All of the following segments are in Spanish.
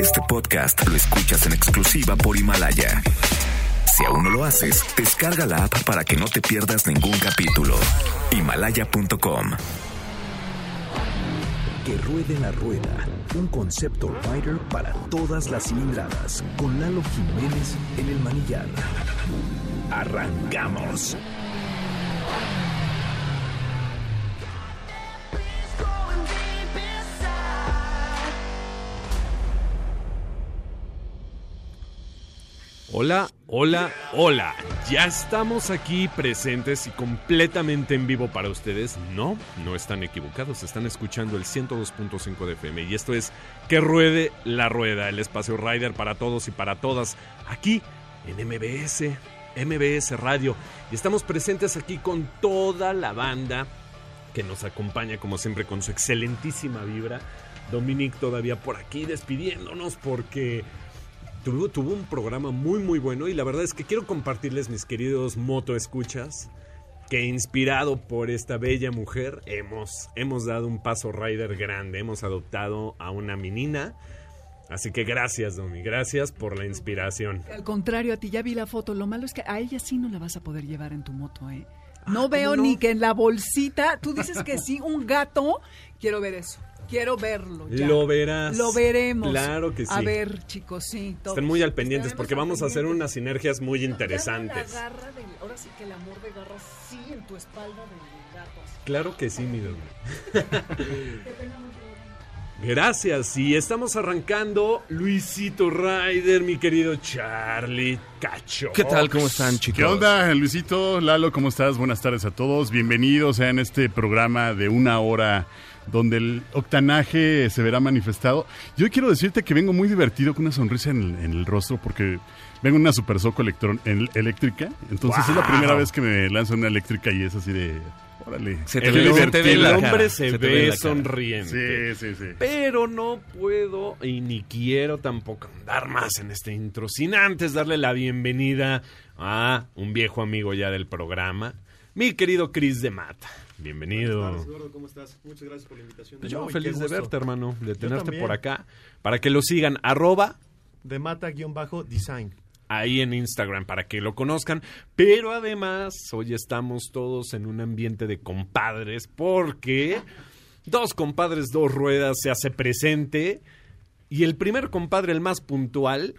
Este podcast lo escuchas en exclusiva por Himalaya. Si aún no lo haces, descarga la app para que no te pierdas ningún capítulo. Himalaya.com. Que ruede la rueda, un concepto rider para todas las cilindradas, con Lalo Jiménez en el manillar. Arrancamos. Hola, hola, hola. Ya estamos aquí presentes y completamente en vivo para ustedes. No, no están equivocados. Están escuchando el 102.5 de FM. Y esto es Que Ruede la Rueda, el espacio Rider para todos y para todas. Aquí en MBS, MBS Radio. Y estamos presentes aquí con toda la banda que nos acompaña, como siempre, con su excelentísima vibra. Dominic todavía por aquí despidiéndonos porque tuvo, tuvo un programa muy muy bueno y la verdad es que quiero compartirles mis queridos moto escuchas que inspirado por esta bella mujer hemos, hemos dado un paso rider grande, hemos adoptado a una menina. Así que gracias, Domi, gracias por la inspiración. Al contrario, a ti ya vi la foto. Lo malo es que a ella sí no la vas a poder llevar en tu moto, ¿eh? No Ah, veo ¿cómo no? ni que en la bolsita. Tú dices que sí, un gato. Quiero ver eso. Quiero verlo. ya. Lo verás. Lo veremos. Claro que sí. A ver, chicos, sí. todos. Estén muy al pendientes porque al vamos a hacer unas sinergias muy interesantes. la garra del- ahora sí que el amor de garra sí en tu espalda del gato. así. Claro que sí, mi Domi. Gracias, y estamos arrancando Luisito Ryder, mi querido Charlie Cacho. ¿Qué tal? ¿Cómo están, chicos? ¿Qué onda, Luisito? Lalo, ¿cómo estás? Buenas tardes a todos. Bienvenidos a este programa de una hora donde el octanaje se verá manifestado. Yo quiero decirte que vengo muy divertido con una sonrisa en el, en el rostro porque vengo en una Super Soco electrón- en- eléctrica. Entonces es la primera vez que me lanzo una eléctrica y es así de... Órale. Se te El, ve- hombre- se te ve el la hombre cara, se, se te ve sonriente. Sí, sí, sí. Pero no puedo y ni quiero tampoco andar más en este intro sin antes darle la bienvenida a un viejo amigo ya del programa, mi querido Chris de Mata. Bienvenido. Buenas tardes, Gordo, ¿cómo estás? Muchas gracias por la invitación. de Yo nuevo feliz de verte, hermano, de tenerte por acá, para que lo sigan, arroba De mata-design. ahí en Instagram para que lo conozcan. Pero además, hoy estamos todos en un ambiente de compadres porque dos compadres, dos ruedas se hace presente. Y el primer compadre, el más puntual,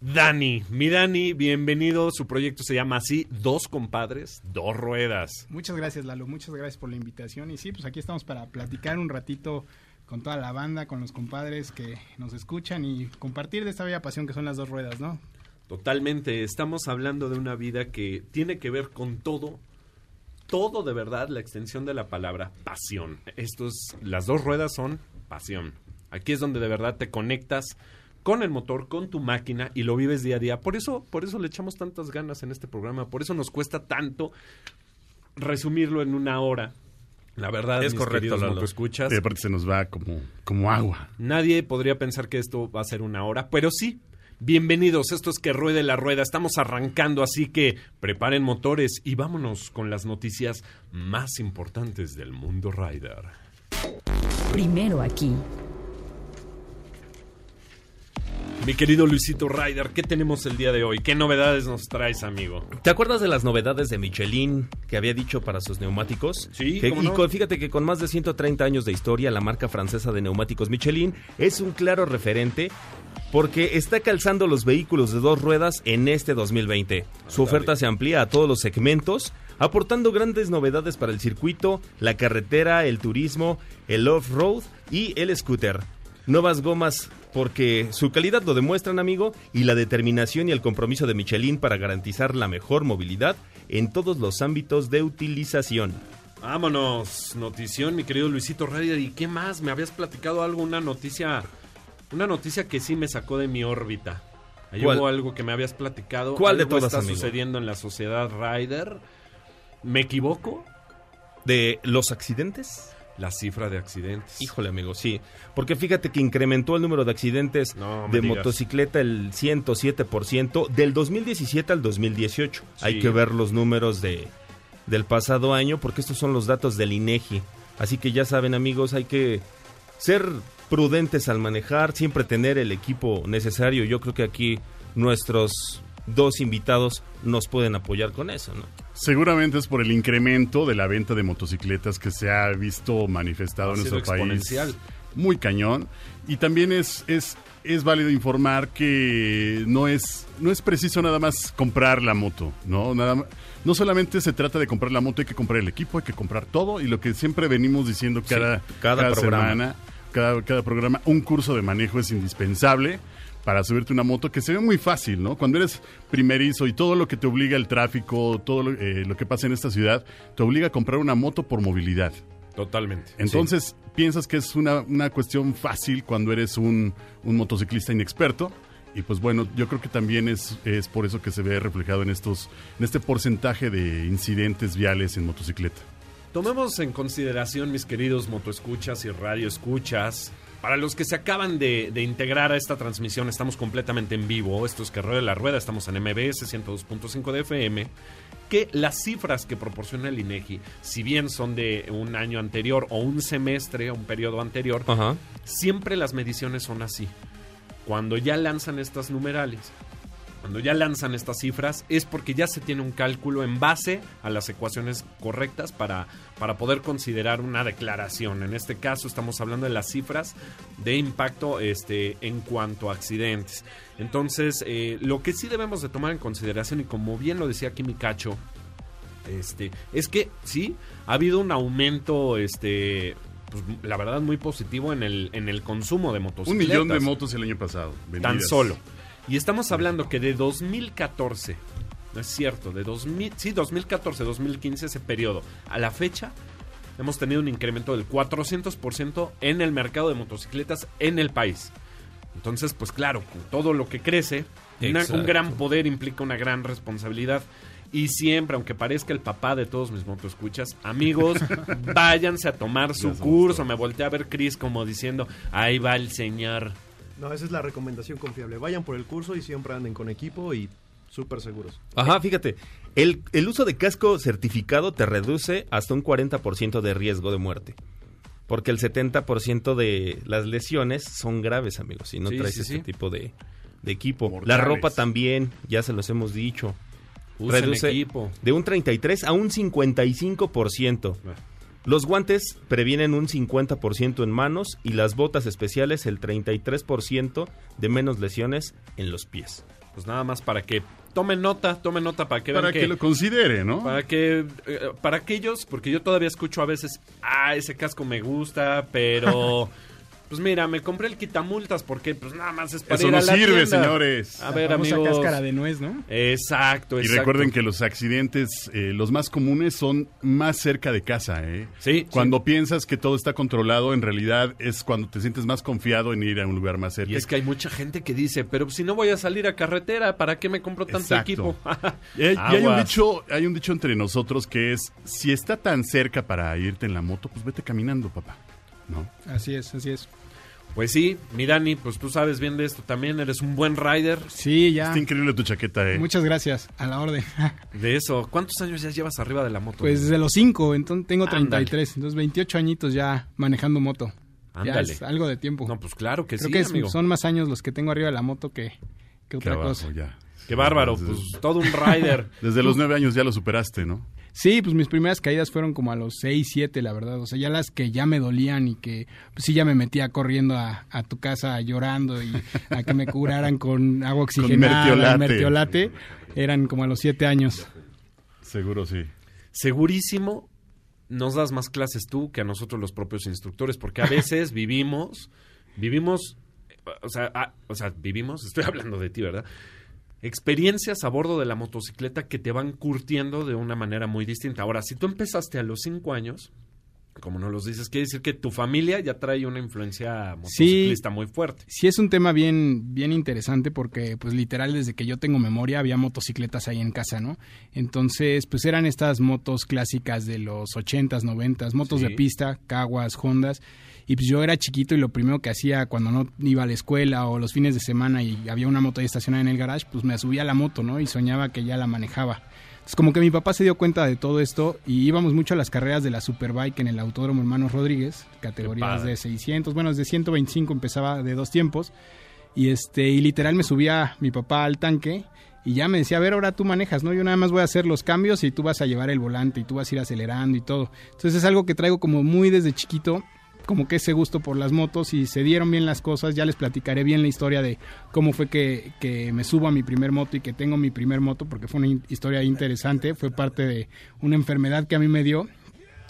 Dani. Mi Dani, bienvenido. Su proyecto se llama así, Dos compadres, dos ruedas. Muchas gracias, Lalo. Muchas gracias por la invitación. Y sí, pues aquí estamos para platicar un ratito con toda la banda, con los compadres que nos escuchan y compartir de esta bella pasión que son las dos ruedas, ¿no? Totalmente, estamos hablando de una vida que tiene que ver con todo, todo de verdad, la extensión de la palabra pasión. Estos, las dos ruedas son pasión. Aquí es donde de verdad te conectas con el motor, con tu máquina y lo vives día a día. Por eso, por eso le echamos tantas ganas en este programa, por eso nos cuesta tanto resumirlo en una hora. La verdad, Es mis correcto, Lalo. motoescuchas, Y aparte se nos va como, como agua. Nadie podría pensar que esto va a ser una hora, pero sí. Bienvenidos, esto es que ruede la rueda, estamos arrancando, así que preparen motores y vámonos con las noticias más importantes del mundo rider. Primero aquí. Mi querido Luisito Ryder, ¿qué tenemos el día de hoy? ¿Qué novedades nos traes, amigo? ¿Te acuerdas de las novedades de Michelin que había dicho para sus neumáticos? Sí, Que- cómo y con- fíjate que con más de 130 años de historia, la marca francesa de neumáticos Michelin es un claro referente porque está calzando los vehículos de dos ruedas en este 2020. Su oferta se amplía a todos los segmentos, aportando grandes novedades para el circuito, la carretera, el turismo, el off-road y el scooter. Nuevas gomas porque su calidad lo demuestran, amigo, y la determinación y el compromiso de Michelin para garantizar la mejor movilidad en todos los ámbitos de utilización. Vámonos, notición, mi querido Luisito Ryder. ¿Y qué más? ¿Me habías platicado algo, una noticia, una noticia que sí me sacó de mi órbita? Hubo algo que me habías platicado. ¿Cuál de Algo todas, está amigo? sucediendo en la sociedad Ryder? ¿Me equivoco? ¿De los accidentes? La cifra de accidentes. Híjole, amigo, sí. Porque fíjate que incrementó el número de accidentes No de digas. motocicleta el 107% del 2017 al 2018. Sí. Hay que ver los números de, del pasado año porque estos son los datos del INEGI. Así que ya saben, amigos, hay que ser prudentes al manejar, siempre tener el equipo necesario. Yo creo que aquí nuestros dos invitados nos pueden apoyar con eso, ¿no? Seguramente es por el incremento de la venta de motocicletas que se ha visto manifestado Ha en nuestro país. exponencial. Muy cañón. Y también es, es, es válido informar que no es, no es preciso nada más comprar la moto, ¿no? Nada no solamente se trata de comprar la moto, hay que comprar el equipo, hay que comprar todo. Y lo que siempre venimos diciendo Sí, cada, cada programa. semana, cada, cada programa, un curso de manejo es indispensable para subirte una moto que se ve muy fácil, ¿no? Cuando eres primerizo y todo lo que te obliga el tráfico, todo lo, eh, lo que pasa en esta ciudad, te obliga a comprar una moto por movilidad. Totalmente. Entonces, piensas que es una, una cuestión fácil cuando eres un, un motociclista inexperto. Y pues bueno, yo creo que también es, es por eso que se ve reflejado en estos, en este porcentaje de incidentes viales en motocicleta. Tomemos en consideración, mis queridos motoescuchas y radioescuchas, para los que se acaban de, de integrar a esta transmisión, estamos completamente en vivo. Esto es que rueda la rueda, estamos en MBS 102.5 de FM. Que las cifras que proporciona el INEGI, si bien son de un año anterior o un semestre, un periodo anterior, Ajá. siempre las mediciones son así. Cuando ya lanzan estas numerales, cuando ya lanzan estas cifras, es porque ya se tiene un cálculo en base a las ecuaciones correctas para, para poder considerar una declaración. En este caso estamos hablando de las cifras de impacto este, en cuanto a accidentes. Entonces, eh, lo que sí debemos de tomar en consideración, y como bien lo decía aquí mi cacho, este, es que sí, ha habido un aumento, este, pues, la verdad, muy positivo en el, en el consumo de Un motocicletas. millón de motos el año pasado. Tan solo. Y estamos hablando que de 2014, no es cierto, de 2000, sí, 2014, 2015, ese periodo, a la fecha, hemos tenido un incremento del 400% en el mercado de motocicletas en el país. Entonces, pues claro, con todo lo que crece, una- un gran poder implica una gran responsabilidad. Y siempre, aunque parezca el papá de todos mis motoescuchas, amigos, váyanse a tomar su curso. Me volteé a ver Chris como diciendo, ahí va el señor. No, esa es la recomendación confiable. Vayan por el curso y siempre anden con equipo y súper seguros. Ajá, fíjate. El, el uso de casco certificado te reduce hasta un 40% de riesgo de muerte. Porque el 70% de las lesiones son graves, amigos, si no Sí, traes sí, este sí. tipo de, de equipo. Mortales. La ropa también, ya se los hemos dicho. Usen reduce equipo. de un 33 a un 55%. Los guantes previenen un 50% en manos y las botas especiales el 33% de menos lesiones en los pies. Pues nada más para que tomen nota, tomen nota para que Para vean que, que, lo considere, ¿no? para que eh, para aquellos, porque yo todavía escucho a veces, ah, ese casco me gusta, pero pues mira, me compré el quitamultas porque pues nada más es para Eso ir no a la sirve, tienda". señores. A ver, famosa amigos. cáscara de nuez, ¿no? Exacto, Y exacto. recuerden que los accidentes, eh, los más comunes, son más cerca de casa, ¿eh? Sí, Cuando piensas que todo está controlado, en realidad es cuando te sientes más confiado en ir a un lugar más cerca. Y es que hay mucha gente que dice, pero si no voy a salir a carretera, ¿para qué me compro tanto Exacto. equipo? Y hay, y hay un dicho, hay un dicho entre nosotros que es, si está tan cerca para irte en la moto, pues vete caminando, papá. ¿No? Así es, así es. Pues sí, mi Dani, pues tú sabes bien de esto también, eres un buen rider Sí, ya. Está increíble tu chaqueta, ¿eh? Muchas gracias, a la orden. de eso. ¿Cuántos años ya llevas arriba de la moto? Pues desde los 5, entonces tengo Ándale. 33, entonces 28 añitos ya manejando moto. Ya Ándale. es algo de tiempo. No, pues claro que Creo sí, que es- amigo. son más años los que tengo arriba de la moto que, que otra abajo, cosa. ya. Qué bárbaro, Desde- pues todo un rider. Desde los nueve años ya lo superaste, ¿no? Sí, pues mis primeras caídas fueron como a los 6, 7, la verdad. O sea, ya las que ya me dolían y que pues sí ya me metía corriendo a, a tu casa llorando y a que me curaran con agua oxigenada, mertiolate. mertiolate, eran como a los 7 años. Seguro sí. Segurísimo nos das más clases tú que a nosotros los propios instructores, porque a veces vivimos, vivimos, o sea, o sea, vivimos, estoy hablando de ti, ¿verdad? Experiencias a bordo de la motocicleta que te van curtiendo de una manera muy distinta. Ahora, si tú empezaste a los cinco años, como nos los dices, quiere decir que tu familia ya trae una influencia motociclista muy fuerte. Sí es un tema bien, bien interesante porque pues literal desde que yo tengo memoria había motocicletas ahí en casa, ¿no? Entonces pues eran estas motos clásicas de los 80s, 90s, motos Sí. de pista, caguas, hondas. Y pues yo era chiquito y lo primero que hacía cuando no iba a la escuela o los fines de semana y había una moto ahí estacionada en el garage, pues me subía a la moto, ¿no? Y soñaba que ya la manejaba. Es como que mi papá se dio cuenta de todo esto y íbamos mucho a las carreras de la Superbike en el Autódromo Hermanos Rodríguez, categorías de 600, bueno, de 125 empezaba de dos tiempos. Y este y literal me subía mi papá al tanque y ya me decía, a ver, ahora tú manejas, ¿no? Yo nada más voy a hacer los cambios y tú vas a llevar el volante y tú vas a ir acelerando y todo. Entonces es algo que traigo como muy desde chiquito, como que ese gusto por las motos y se dieron bien las cosas. Ya les platicaré bien la historia de cómo fue que, que me subo a mi primer moto y que tengo mi primer moto, porque fue una historia interesante. Fue parte de una enfermedad que a mí me dio.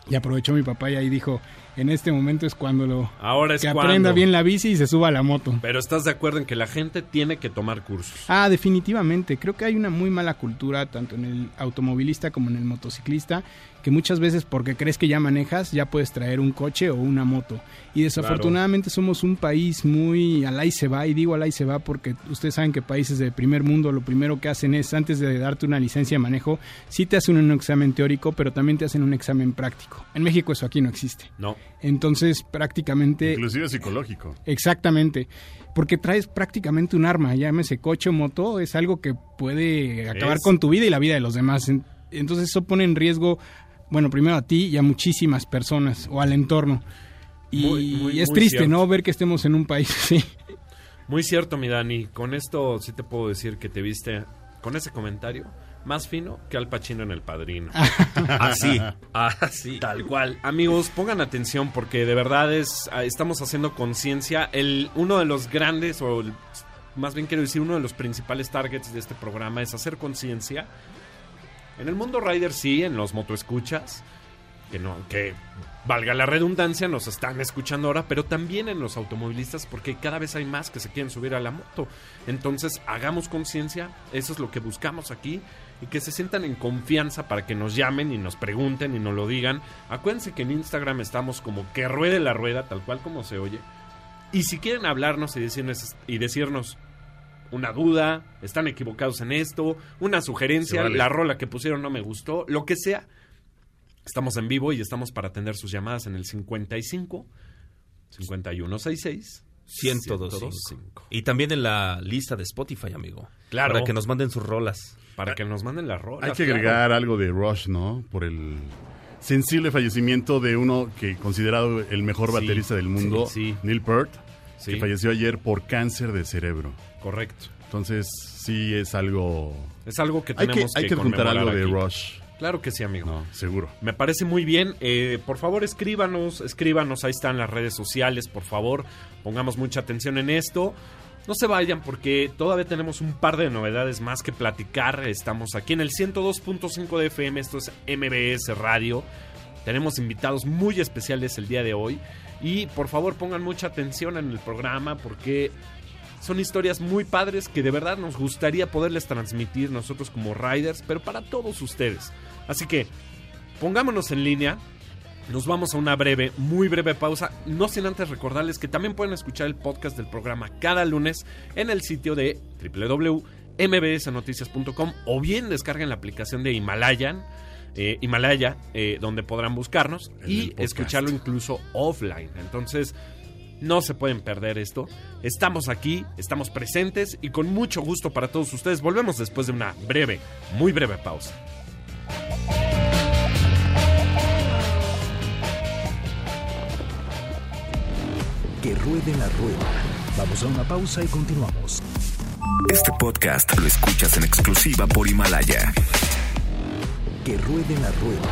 Y aprovechó mi papá y ahí dijo, en este momento es cuando lo... Ahora es que cuando. aprenda bien la bici y se suba a la moto. Pero estás de acuerdo en que la gente tiene que tomar cursos. Ah, definitivamente. Creo que hay una muy mala cultura, tanto en el automovilista como en el motociclista, que muchas veces porque crees que ya manejas, ya puedes traer un coche o una moto. Y desafortunadamente somos un país muy al ahí se va, y digo al ahí se va porque ustedes saben que países de primer mundo lo primero que hacen es, antes de darte una licencia de manejo, sí te hacen un examen teórico, pero también te hacen un examen práctico. En México eso aquí no existe. No. Entonces prácticamente... Inclusive psicológico. Exactamente. Porque traes prácticamente un arma, llámese coche o moto, es algo que puede acabar Es- con tu vida y la vida de los demás. En- Entonces eso pone en riesgo, bueno, primero a ti y a muchísimas personas o al entorno. Y Muy, muy, es muy triste, cierto. ¿no? Ver que estemos en un país así. Muy cierto, mi Dani. Con esto sí te puedo decir que te viste con ese comentario más fino que Al Pacino en El Padrino. Así. Así. Tal cual. Amigos, pongan atención porque de verdad es ah, estamos haciendo conciencia. El uno de los grandes o el- más bien quiero decir uno de los principales targets de este programa es hacer conciencia. En el mundo rider sí, en los motoescuchas, que no que valga la redundancia, nos están escuchando ahora, pero también en los automovilistas porque cada vez hay más que se quieren subir a la moto. Entonces, hagamos conciencia, eso es lo que buscamos aquí y que se sientan en confianza para que nos llamen y nos pregunten y nos lo digan. Acuérdense que en Instagram estamos como que ruede la rueda, tal cual como se oye. Y si quieren hablarnos y decirnos, y decirnos una duda, están equivocados en esto, una sugerencia, vale. la rola que pusieron no me gustó, lo que sea, estamos en vivo y estamos para atender sus llamadas en el 55 5166 1025. Y también en la lista de Spotify, amigo. Claro. Para que nos manden sus rolas. Para que nos manden las rolas. Hay que claro. agregar algo de Rush, ¿no? Por el sensible fallecimiento de uno que considerado el mejor Sí, baterista del mundo, sí, sí. Neil Peart, Sí. que falleció ayer por cáncer de cerebro. Correcto. Entonces, sí es algo... Es algo que Hay tenemos que, hay que juntar conmemorar algo de aquí. Rush. Claro que sí, amigo. No, seguro. Me parece muy bien. Eh, por favor, escríbanos, escríbanos. Ahí están las redes sociales, por favor. Pongamos mucha atención en esto. No se vayan porque todavía tenemos un par de novedades más que platicar. Estamos aquí en el 102.5 de FM. Esto es MBS Radio. Tenemos invitados muy especiales el día de hoy. Y por favor pongan mucha atención en el programa porque son historias muy padres que de verdad nos gustaría poderles transmitir nosotros como riders, pero para todos ustedes. Así que pongámonos en línea. Nos vamos a una breve, muy breve pausa. No sin antes recordarles que también pueden escuchar el podcast del programa cada lunes en el sitio de www.mbsnoticias.com o bien descarguen la aplicación de Himalayan, eh, Himalaya, eh, donde podrán buscarnos En y escucharlo incluso offline. Entonces, no se pueden perder esto. Estamos aquí, estamos presentes y con mucho gusto para todos ustedes. Volvemos después de una breve, muy breve pausa. Que ruede la rueda. Vamos a una pausa y continuamos. Este podcast lo escuchas en exclusiva por Himalaya. Que ruede la rueda.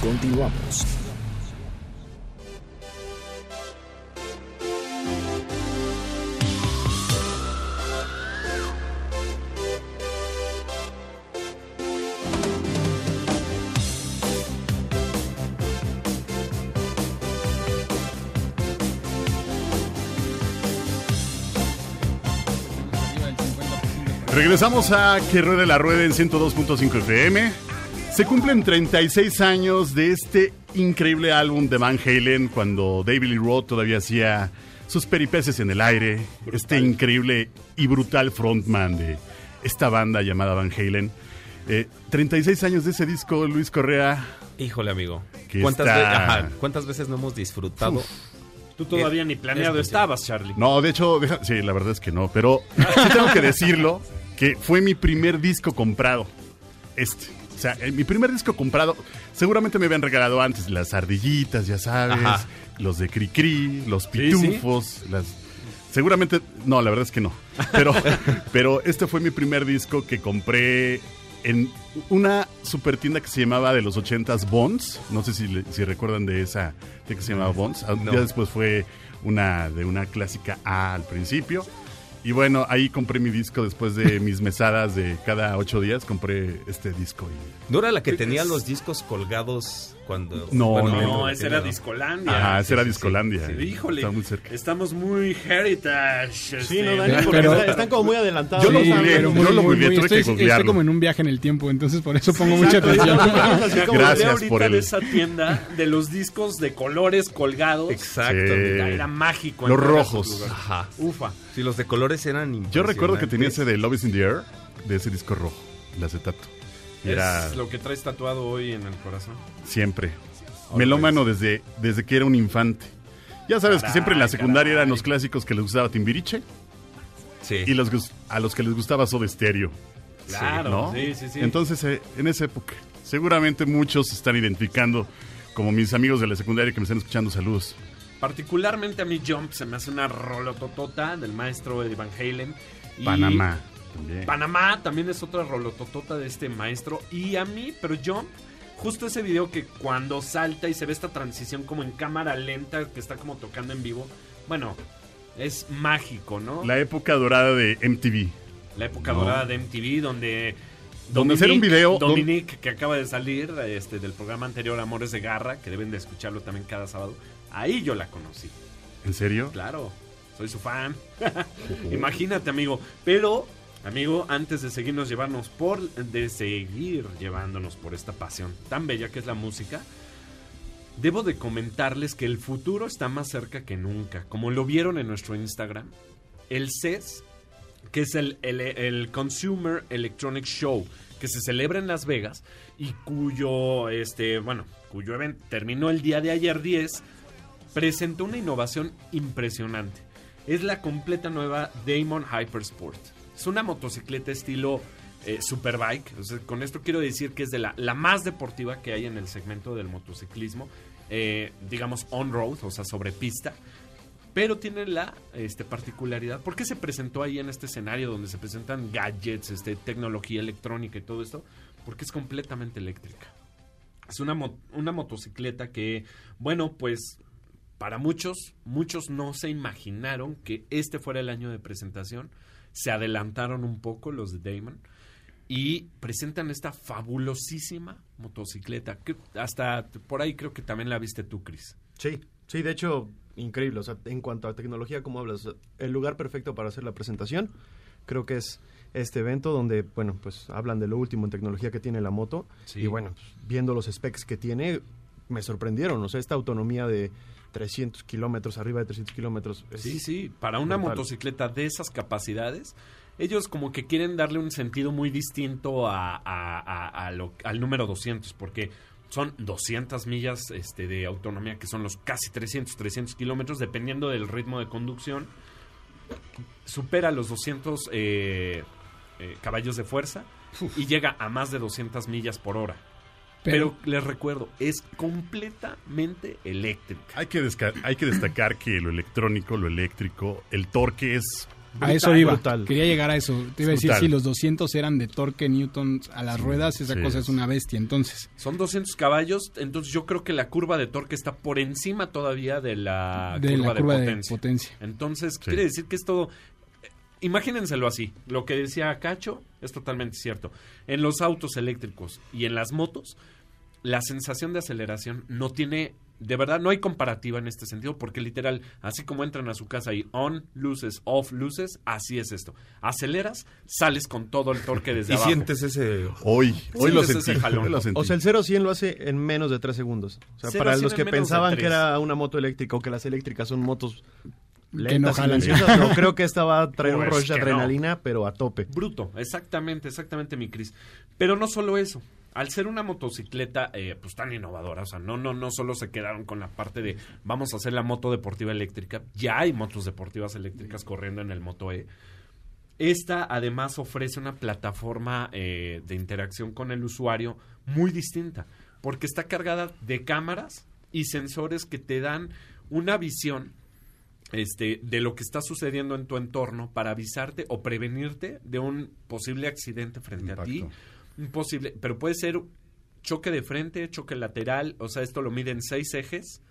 Continuamos. Regresamos a Que Ruede la Rueda en 102.5 FM. Se cumplen 36 años de este increíble álbum de Van Halen cuando David Lee Roth todavía hacía sus peripeces en el aire. Este increíble y brutal frontman de esta banda llamada Van Halen. Eh, 36 años de ese disco, Luis Correa. Híjole, amigo. Que ¿Cuántas, está- ve- ajá, ¿Cuántas veces no hemos disfrutado? Tú todavía Es- ni planeado es- estabas, Charlie. No, de hecho, deja- sí, la verdad es que no, pero sí tengo que decirlo que fue mi primer disco comprado. Este. O sea, en mi primer disco comprado, seguramente me habían regalado antes las ardillitas, ya sabes, Ajá. los de Cricri, los sí. pitufos, las... Seguramente, no, la verdad es que no. Pero, pero este fue mi primer disco que compré en una super tienda que se llamaba de los 80s Bonds. No sé si, si recuerdan de esa tienda que se llamaba Bonds. Ah, No. Ya después fue una de una clásica A al principio. Y bueno, ahí compré mi disco después de mis mesadas de cada ocho días. Compré este disco. y- ¿No era la que tenía los discos colgados cuando... No, no, No, no, esa era Discolandia. Ajá, esa era sí, sí. Discolandia. Sí, híjole, Está muy cerca. estamos muy heritage. Sí, este, no, Dani, porque Pero- está- están como muy adelantados. Yo lo Sí, googleé, pero yo muy, lo muy, googleé, tuve que estoy, estoy googlearlo. como en un viaje en el tiempo, entonces por eso pongo mucha atención. Gracias por el- de esa tienda de los discos de colores colgados. Exacto. Sí. Era, era mágico. Los rojos. Ajá. Ufa. Sí, los de colores eran Yo recuerdo que tenía ese de Love is in the Air, de ese disco rojo, el acetato. Era Es lo que traes tatuado hoy en el corazón. siempre. Melómano desde, desde que era un infante. Ya sabes que siempre en la secundaria caray. eran los clásicos que les gustaba Timbiriche Sí. y los, a los que les gustaba Soda Stereo. Claro, ¿no? sí, sí, sí. Entonces, eh, en esa época, seguramente muchos se están identificando como mis amigos de la secundaria que me están escuchando. Saludos. Particularmente a mí Jump se me hace una rolototota del maestro Eddie Van Halen. Y Panamá también. Panamá también es otra rolototota de este maestro. Y a mí, pero Jump, justo ese video que cuando salta y se ve esta transición como en cámara lenta que está como tocando en vivo. Bueno, es mágico, ¿no? La época dorada de MTV. La época No. dorada de MTV donde... Donde hacer un video- Dominique, que acaba de salir este, del programa anterior Amores de Garra, que deben de escucharlo también cada sábado. Ahí yo la conocí. ¿En serio? Claro, soy su fan. Imagínate, amigo. Pero, amigo, antes de seguirnos por, de seguir llevándonos por esta pasión tan bella que es la música, debo de comentarles que el futuro está más cerca que nunca. Como lo vieron en nuestro Instagram, el CES, que es el, el- el Consumer Electronic Show, que se celebra en Las Vegas y cuyo, este, bueno, cuyo evento terminó el día de ayer 10, presentó una innovación impresionante. Es la completa nueva Damon Hypersport. Es una motocicleta estilo eh, Superbike. O con esto quiero decir que es de la, la más deportiva que hay en el segmento del motociclismo. eh, digamos on-road, o sea, sobre pista. Pero tiene la este, particularidad. ¿Por qué se presentó ahí en este escenario donde se presentan gadgets, este, tecnología electrónica y todo esto? Porque es completamente eléctrica. Es una, mo- una motocicleta que, bueno, pues para muchos, muchos no se imaginaron que este fuera el año de presentación. Se adelantaron un poco los de Damon y presentan esta fabulosísima motocicleta. Que hasta por ahí creo que también la viste tú, Chris. Sí, sí, de hecho, increíble. O sea, en cuanto a tecnología, como hablas, el lugar perfecto para hacer la presentación, creo que es este evento donde, bueno, pues hablan de lo último en tecnología que tiene la moto. Sí. Y bueno, pues, viendo los specs que tiene, me sorprendieron. O sea, esta autonomía de 300 kilómetros, arriba de 300 kilómetros. Sí, sí, para una brutal. motocicleta de esas capacidades, ellos como que quieren darle un sentido muy distinto a, a- a- a lo- al número 200, porque son 200 millas este, de autonomía, que son los casi 300, 300 kilómetros, dependiendo del ritmo de conducción. Supera los 200 eh, eh, caballos de fuerza y llega a más de 200 millas por hora. Pero, Pero- les recuerdo, es completamente eléctrica. Hay que, hay que destacar que lo electrónico, lo eléctrico, el torque es... A eso iba. brutal. Quería llegar a eso. Te iba a decir, Brutal. si los 200 eran de torque newton a las ruedas, esa sí, cosa es- una bestia. Entonces, Son 200 caballos, entonces yo creo que la curva de torque está por encima todavía de la de curva, la curva de, de potencia. potencia. Entonces, quiere decir que esto... Imagínenselo así, lo que decía Cacho es totalmente cierto. En los autos eléctricos y en las motos, la sensación de aceleración no tiene, de verdad, no hay comparativa en este sentido, porque literal, así como entran a su casa y on, luces, off, luces, así es esto. Aceleras, sales con todo el torque desde Y abajo. sientes ese... Hoy, hoy lo Sientes ese sentí. jalón. hoy lo sentí. O sea, el 0 a 100 lo hace en menos de 3 segundos. O sea, 0 para a 100 los que pensaban que era una moto eléctrica o que las eléctricas son motos Que no jalan. creo que esta va a traer un rush de no. adrenalina, pero a tope. Bruto, exactamente, exactamente, mi Cris. Pero no solo eso. Al ser una motocicleta eh, pues tan innovadora, o sea, no, no, no solo se quedaron con la parte de vamos a hacer la moto deportiva eléctrica, ya hay motos deportivas eléctricas corriendo en el Moto E. Esta además ofrece una plataforma eh, de interacción con el usuario muy distinta, porque está cargada de cámaras y sensores que te dan una visión este, de lo que está sucediendo en tu entorno para avisarte o prevenirte de un posible accidente frente a ti. Un posible, pero puede ser choque de frente, choque lateral, o sea, esto lo mide en seis ejes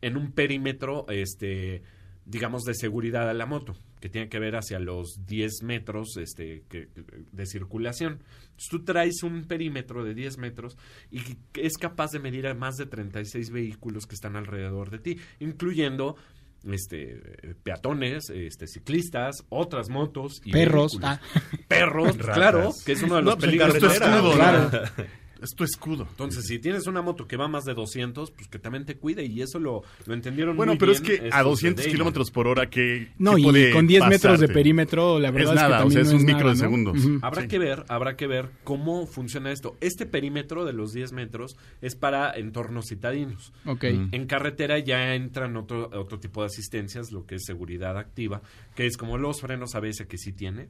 en un perímetro, este, digamos, de seguridad a la moto, que tiene que ver hacia los 10 metros este, que- de circulación. Entonces, tú traes un perímetro de 10 metros y que es capaz de medir a más de 36 vehículos que están alrededor de ti, incluyendo este peatones, este ciclistas, otras motos y Perros, ah. perros, Ratas. claro, que es uno de los No, pues, peligros claro. Es tu escudo. entonces, si tienes una moto que va más de 200, pues que también te cuide y eso lo, lo entendieron Bueno, muy pero es bien que a de 200 Damon. kilómetros por hora, ¿qué, No, qué y puede con 10 metros de perímetro, la verdad Es es, nada, que o sea, es no un micro nada, de ¿no? segundos. Ujú. Habrá Sí. que ver, habrá que ver cómo funciona esto. Este perímetro de los 10 metros es para entornos citadinos. Ok. En carretera ya entran otro, otro tipo de asistencias, lo que es seguridad activa, que es como los frenos ABS que sí tiene.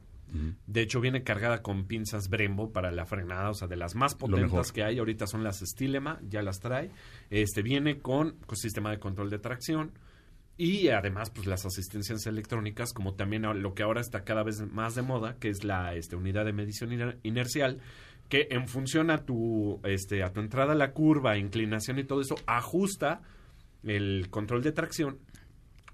De hecho, viene cargada con pinzas Brembo para la frenada, o sea, de las más potentes que hay. Ahorita son las Stilema, ya las trae. Este viene con, con sistema de control de tracción. Y además, pues las asistencias electrónicas, como también lo que ahora está cada vez más de moda, que es la este, unidad de medición iner- inercial, que en función a tu, este, a tu entrada a la curva, inclinación y todo eso, ajusta el control de tracción.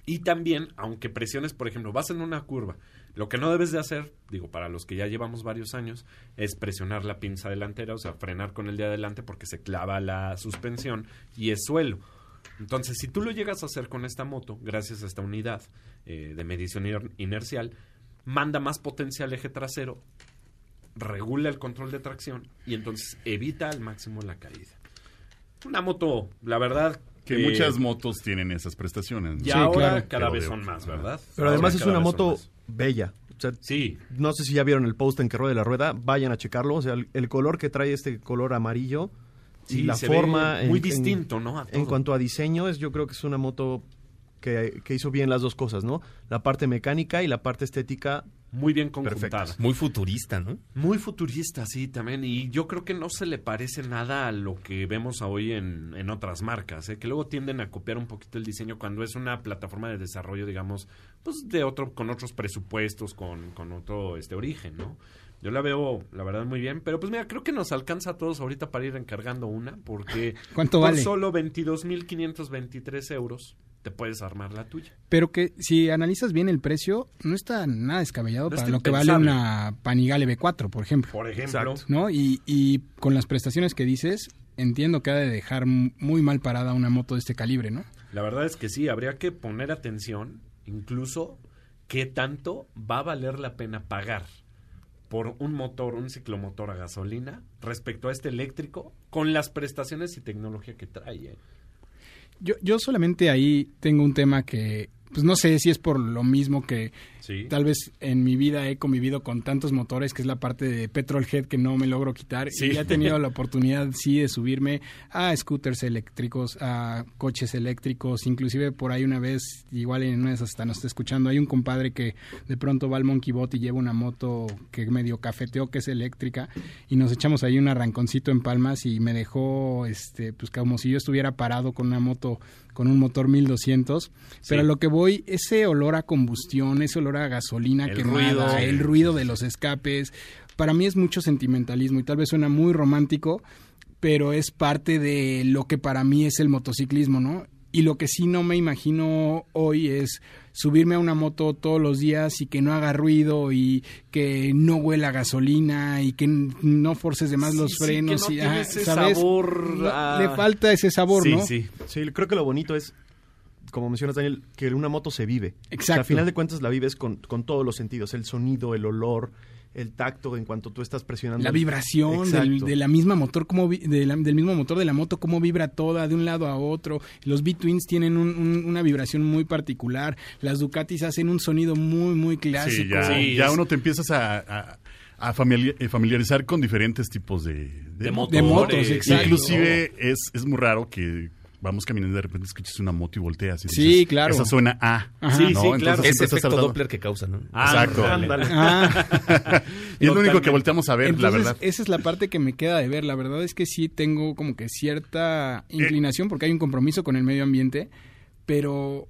Y también, aunque presiones, por ejemplo, vas en una curva, lo que no debes de hacer, digo, para los que ya llevamos varios años, es presionar la pinza delantera, o sea, frenar con el de adelante porque se clava la suspensión y es suelo. Entonces, si tú lo llegas a hacer con esta moto, gracias a esta unidad eh, de medición iner- inercial, manda más potencia al eje trasero, regula el control de tracción y entonces evita al máximo la caída. Una moto, la verdad, Que muchas motos tienen esas prestaciones. y Sí, ahora claro. cada vez son más, ¿verdad? Pero Ahora además es una moto bella. O sea, Sí, no sé si ya vieron el post en que ruede la rueda, vayan a checarlo. O sea, el, el color que trae este color amarillo sí, y la se ve forma. muy en- distinto, ¿no? A En, todo. en cuanto a diseño, es, yo creo que es una moto que, que hizo bien las dos cosas, ¿no? La parte mecánica y la parte estética. muy bien conjuntada. Perfectas. Muy futurista, ¿no? Muy futurista, sí, también. Y yo creo que no se le parece nada a lo que vemos hoy en, en otras marcas, ¿eh? que luego tienden a copiar un poquito el diseño cuando es una plataforma de desarrollo, digamos, pues de otro, con otros presupuestos, con, con otro este origen, ¿no? Yo la veo, la verdad, muy bien. Pero pues mira, creo que nos alcanza a todos ahorita para ir encargando una, porque ¿Cuánto por vale? solo 22.523 euros te puedes armar la tuya. Pero que si analizas bien el precio, no está nada descabellado No para lo que vale una Panigale B4, por ejemplo. Por ejemplo. ¿No? Y, y con las prestaciones que dices, entiendo que ha de dejar muy mal parada una moto de este calibre, ¿no? La verdad es que sí, habría que poner atención, incluso qué tanto va a valer la pena pagar por un motor, un ciclomotor a gasolina, respecto a este eléctrico, con las prestaciones y tecnología que trae. ¿eh? Yo, yo solamente ahí tengo un tema que, pues no sé si es por lo mismo que Sí. tal vez en mi vida he convivido con tantos motores, que es la parte de Petrolhead que no me logro quitar. Sí. Y he tenido la oportunidad, sí, de subirme a scooters eléctricos, a coches eléctricos, inclusive por ahí una vez, igual en una de esas hasta nos está escuchando, hay un compadre que de pronto va al Monkey Bot y lleva una moto que medio cafeteó que es eléctrica y nos echamos ahí un arranconcito en Palmas y me dejó, este, pues como si yo estuviera parado con una moto con un motor 1200, pero lo que voy, ese olor a combustión, ese olor a gasolina El quemada, ruido, el ruido de los escapes, para mí es mucho sentimentalismo y tal vez suena muy romántico, pero es parte de lo que para mí es el motociclismo, ¿no? Y lo que sí no me imagino hoy es subirme a una moto todos los días y que no haga ruido y que no huela gasolina y que no forces de más Sí, los sí, frenos que no y tiene ah, ese ¿sabes? sabor No, a- le falta ese sabor, sí, ¿no? sí. Sí, creo que lo bonito es, como mencionas, Daniel, que una moto se vive. O sea, Exacto. a final de cuentas la vives con, con todos los sentidos. El sonido, el olor, el tacto en cuanto tú estás presionando. La vibración del, Exacto. de la misma motor, cómo vi- de la- del mismo motor de la moto, cómo vibra toda de un lado a otro. Los B-Twins tienen un- un- una vibración muy particular. Las Ducatis hacen un sonido muy, muy clásico. Sí, ya, Sí, ya es- uno te empiezas a, a- eh, familiarizar con diferentes tipos de, De motos. De motos, exacto. Inclusive es, es muy raro que vamos caminando y de repente escuchas una moto y volteas. Y Sí, dices, claro. Esa suena A. Ajá. Sí, ¿no? sí, Entonces, claro. Ese estás efecto tratando- Doppler que causa, ¿no? Exacto. Ándale. Ah, Y es lo único que volteamos a ver, entonces, la verdad. esa es la parte que me queda de ver. La verdad es que sí tengo como que cierta inclinación porque hay un compromiso con el medio ambiente, pero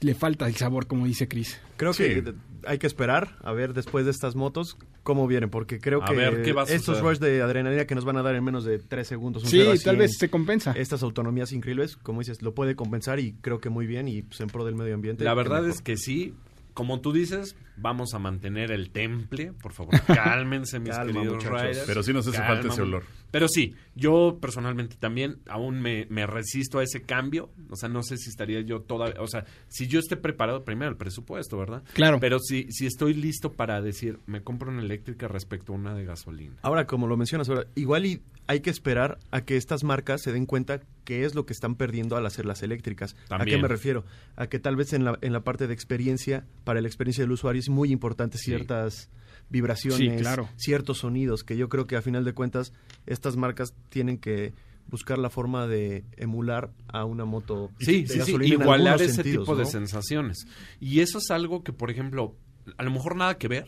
le falta el sabor, como dice Chris. Creo Sí. que hay que esperar a ver después de estas motos cómo vienen, porque creo A que ver qué va a estos rush de adrenalina que nos van a dar en menos de 3 segundos. un Sí, tal 100, vez se compensa. Estas autonomías increíbles, como dices, lo puede compensar y creo que muy bien y pues, en pro del medio ambiente. La verdad es que sí. Como tú dices, vamos a mantener el temple. Por favor, cálmense, mis Calma, queridos muchachos. riders. Pero sí nos hace Calma, falta ese olor. Pero sí, yo personalmente también aún me, me resisto a ese cambio. O sea, no sé si estaría yo todavía... O sea, si yo esté preparado, primero el presupuesto, ¿verdad? Claro. Pero si, si estoy listo para decir, me compro una eléctrica respecto a una de gasolina. Ahora, como lo mencionas ahora, igual y hay que esperar a que estas marcas se den cuenta qué es lo que están perdiendo al hacerlas eléctricas. ¿A qué me refiero? A que tal vez en la, en la parte de experiencia, para la experiencia del usuario es muy importante Sí. ciertas vibraciones, Sí, claro. ciertos sonidos, que yo creo que a final de cuentas estas marcas tienen que buscar la forma de emular a una moto Sí, de sí, sí, igualar ese sentidos, tipo de sensaciones. Y eso es algo que, por ejemplo, a lo mejor nada que ver,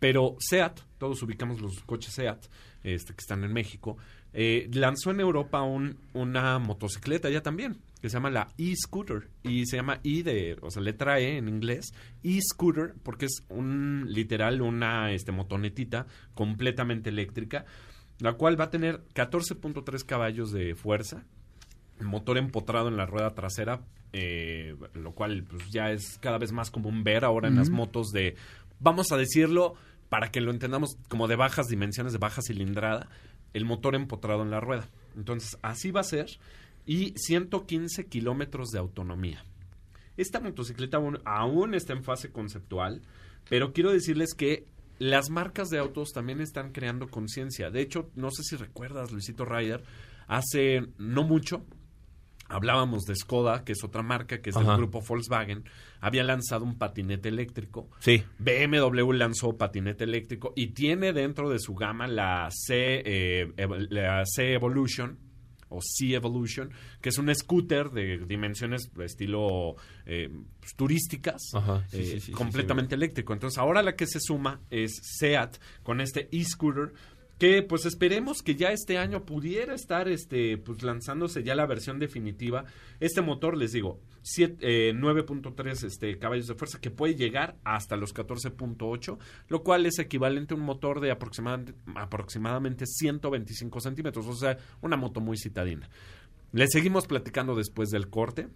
pero SEAT, todos ubicamos los coches SEAT, este, que están en México, eh, lanzó en Europa un- una motocicleta ya también, que se llama la e-scooter, y se llama e de, o sea, letra E en inglés, e-scooter, porque es un, literal, una este, motonetita completamente eléctrica, la cual va a tener 14.3 caballos de fuerza, motor empotrado en la rueda trasera, eh, lo cual pues, ya es cada vez más común ver ahora en las motos de, vamos a decirlo, para que lo entendamos como de bajas dimensiones, de baja cilindrada, el motor empotrado en la rueda. Entonces, así va a ser y 115 kilómetros de autonomía. Esta motocicleta aún, está en fase conceptual, pero quiero decirles que las marcas de autos también están creando conciencia. De hecho, no sé si recuerdas, Luisito Ryder, hace no mucho hablábamos de Skoda, que es otra marca, que es del grupo Volkswagen, había lanzado un patinete eléctrico. Sí. BMW lanzó patinete eléctrico y tiene dentro de su gama la C, eh, la C Evolution o C Evolution, que es un scooter de dimensiones de estilo eh, pues, turísticas, Ajá, sí, eh, sí, sí, sí, completamente eléctrico. Entonces ahora la que se suma es SEAT con este e-scooter que pues esperemos que ya este año pudiera estar este pues lanzándose ya la versión definitiva. Este motor, les digo, eh, 9.3 este, caballos de fuerza que puede llegar hasta los 14.8, lo cual es equivalente a un motor de aproximadamente, aproximadamente 125 centímetros, o sea, una moto muy citadina. Le seguimos platicando después del corte.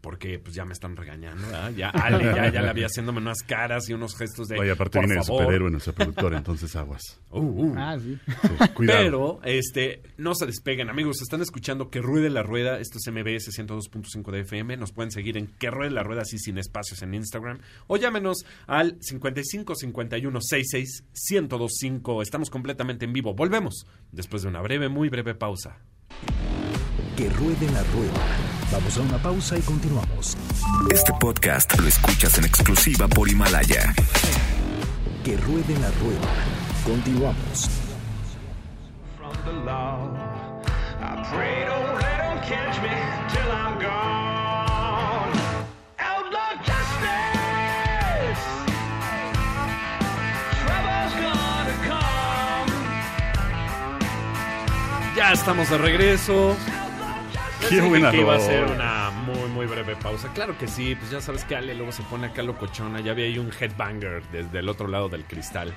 Porque pues ya me están regañando, ¿verdad? Ya Ale ya, ya le había haciéndome unas caras y unos gestos de Vaya, aparte por viene el superhéroe, nuestro productor, entonces aguas. Uh, uh. Ah, sí. Sí, cuidado. Pero, este, no se despeguen, amigos. Están escuchando Que Ruede la Rueda. Esto es MBS 102.5 de FM. Nos pueden seguir en Que Ruede la Rueda, así sin espacios en Instagram. O llámenos al 55 51 66 1025. Estamos completamente en vivo. Volvemos después de una breve, muy breve pausa. Que ruede la rueda. Vamos a una pausa y continuamos. Este podcast lo escuchas en exclusiva por Himalaya. Que ruede la rueda. Continuamos. 'em. Ya estamos de regreso. Qué buena que iba a ser una muy, muy breve pausa. Claro que sí, pues ya sabes que Ale luego se pone acá locochona. Ya había ahí un headbanger desde el otro lado del cristal.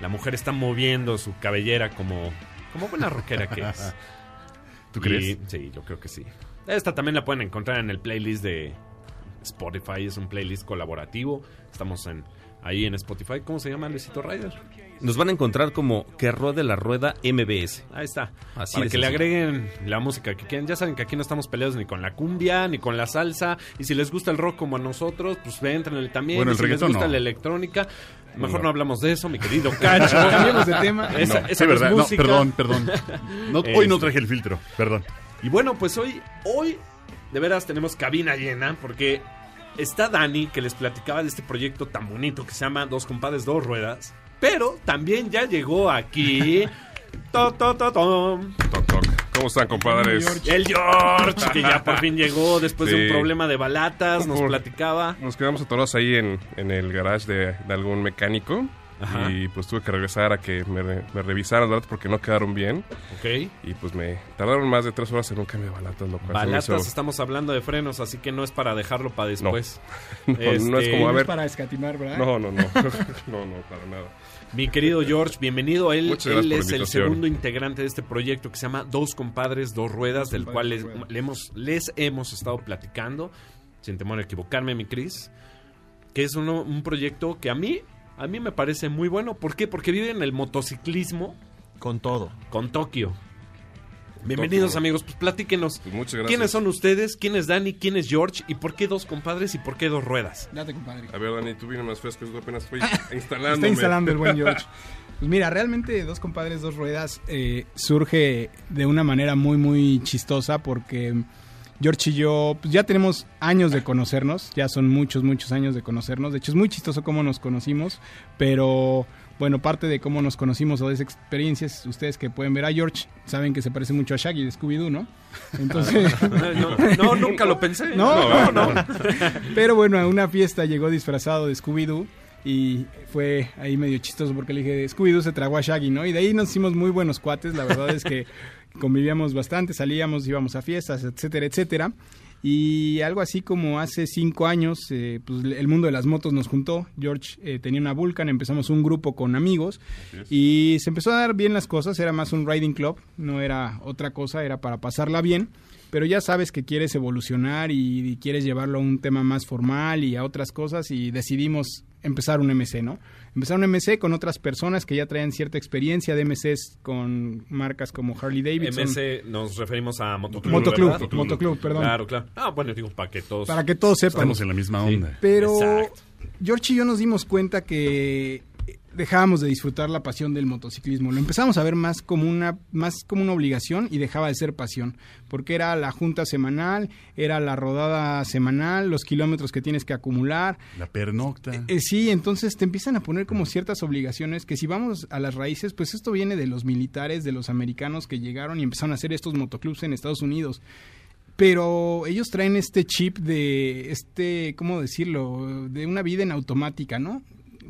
La mujer está moviendo su cabellera como, como buena rockera que es. ¿Tú Y- crees? sí, yo creo que sí. Esta también la pueden encontrar en el playlist de Spotify. Es un playlist colaborativo. Estamos en ahí en Spotify. ¿Cómo se llama Luisito Ryder? Nos van a encontrar como Que Ruede la Rueda MBS. Ahí está. Así Para que le agreguen la música que quieran. Ya saben que aquí no estamos peleados ni con la cumbia, ni con la salsa. Y si les gusta el rock como a nosotros, pues entren también. Bueno, y si les gusta no. la electrónica, mejor no. No. hablamos de eso, mi querido Cacho. Cambiemos de tema. Esa, No, esa sí, no es verdad. No, perdón, perdón. No, hoy no Este. traje el filtro, perdón. Y bueno, pues hoy, hoy de veras tenemos cabina llena porque está Dani que les platicaba de este proyecto tan bonito que se llama Dos compadres, dos ruedas. Pero también ya llegó aquí. to, to, to, tom. Toc, toc. ¿Cómo están, compadres? El George, que ya por fin llegó después de Sí. un problema de balatas, nos Por- platicaba. Nos quedamos atorados ahí en, en el garage de, de algún mecánico. Ajá. Y pues tuve que regresar a que me, re- me revisaran los datos porque no quedaron bien. Ok. Y pues me tardaron más de tres horas en un cambio de balatas, lo cual se me Balatas, hizo- estamos hablando de frenos, así que no es para dejarlo para después. No, no es Este, como, a No ver... es para escatimar, ¿verdad? No, no, no. no, no, para nada. Mi querido George, bienvenido. Él, él es el segundo integrante de este proyecto que se llama Dos Compadres, Dos Ruedas, del cual les, le hemos, les hemos estado platicando, sin temor a equivocarme, mi Cris, que es uno, un proyecto que a mí, a mí me parece muy bueno. ¿Por qué? Porque vive en el motociclismo Con todo. con Tokio. Bienvenidos amigos, pues platíquenos. Pues muchas gracias. ¿Quiénes son ustedes? ¿Quién es Dani? ¿Quién es George? ¿Y por qué dos compadres y por qué dos ruedas? Date, compadre. A ver, Dani, tú vienes más fresco. Yo apenas estoy Está instalándome. instalando el buen George. Pues mira, realmente Dos Compadres, Dos Ruedas eh, surge de una manera muy, muy chistosa porque George y yo pues ya tenemos años de conocernos, ya son muchos, muchos años de conocernos. De hecho, es muy chistoso cómo nos conocimos, pero bueno, parte de cómo nos conocimos o de esas experiencias, ustedes que pueden ver a George, saben que se parece mucho a Shaggy de Scooby-Doo, ¿no? Entonces... No, no, nunca lo pensé. No, no, no. Pero bueno, a una fiesta llegó disfrazado de Scooby-Doo y fue ahí medio chistoso porque le dije, Scooby-Doo se tragó a Shaggy, ¿no? Y de ahí nos hicimos muy buenos cuates, la verdad es que convivíamos bastante, salíamos, íbamos a fiestas, etcétera, etcétera. Y algo así como hace cinco años, eh, pues el mundo de las motos nos juntó. George eh, tenía una Vulcan, empezamos un grupo con amigos y se empezó a dar bien las cosas. Era más un riding club, no era otra cosa, era para pasarla bien. Pero ya sabes que quieres evolucionar y, y quieres llevarlo a un tema más formal y a otras cosas y decidimos empezar un MC, ¿no? Empezar un MC con otras personas que ya traían cierta experiencia de MCs con marcas como Harley Davidson. MC nos referimos a Motoclub. Motoclub, ¿verdad? Motoclub, perdón. Claro, claro. Ah, bueno, digo, para que todos. Para que todos sepan. Estamos en la misma onda. Pero Exacto. George y yo nos dimos cuenta que dejábamos de disfrutar la pasión del motociclismo. Lo empezamos a ver más como una más como una obligación y dejaba de ser pasión, porque era la junta semanal, era la rodada semanal, los kilómetros que tienes que acumular. La pernocta. Eh, sí, entonces te empiezan a poner como ciertas obligaciones que si vamos a las raíces, pues esto viene de los militares, de los americanos que llegaron y empezaron a hacer estos motoclubs en Estados Unidos. Pero ellos traen este chip de, este, ¿cómo decirlo? De una vida en automática, ¿no?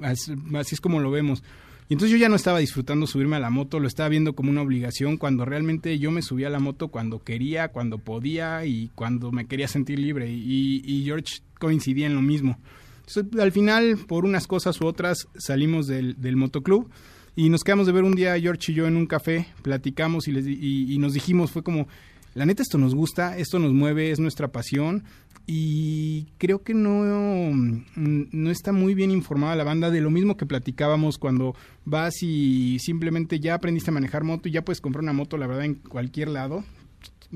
Así, es como lo vemos. Y entonces yo ya no estaba disfrutando subirme a la moto, lo estaba viendo como una obligación cuando realmente yo me subía a la moto cuando quería, cuando podía y cuando me quería sentir libre. Y, y George coincidía en lo mismo. Entonces, al final, por unas cosas u otras, salimos del, del motoclub y nos quedamos de ver un día George y yo en un café, platicamos y, les, y, y nos dijimos, fue como, la neta esto nos gusta, esto nos mueve, es nuestra pasión y creo que no, mm, no está muy bien informada la banda de lo mismo que platicábamos cuando vas y simplemente ya aprendiste a manejar moto y ya puedes comprar una moto, la verdad, en cualquier lado.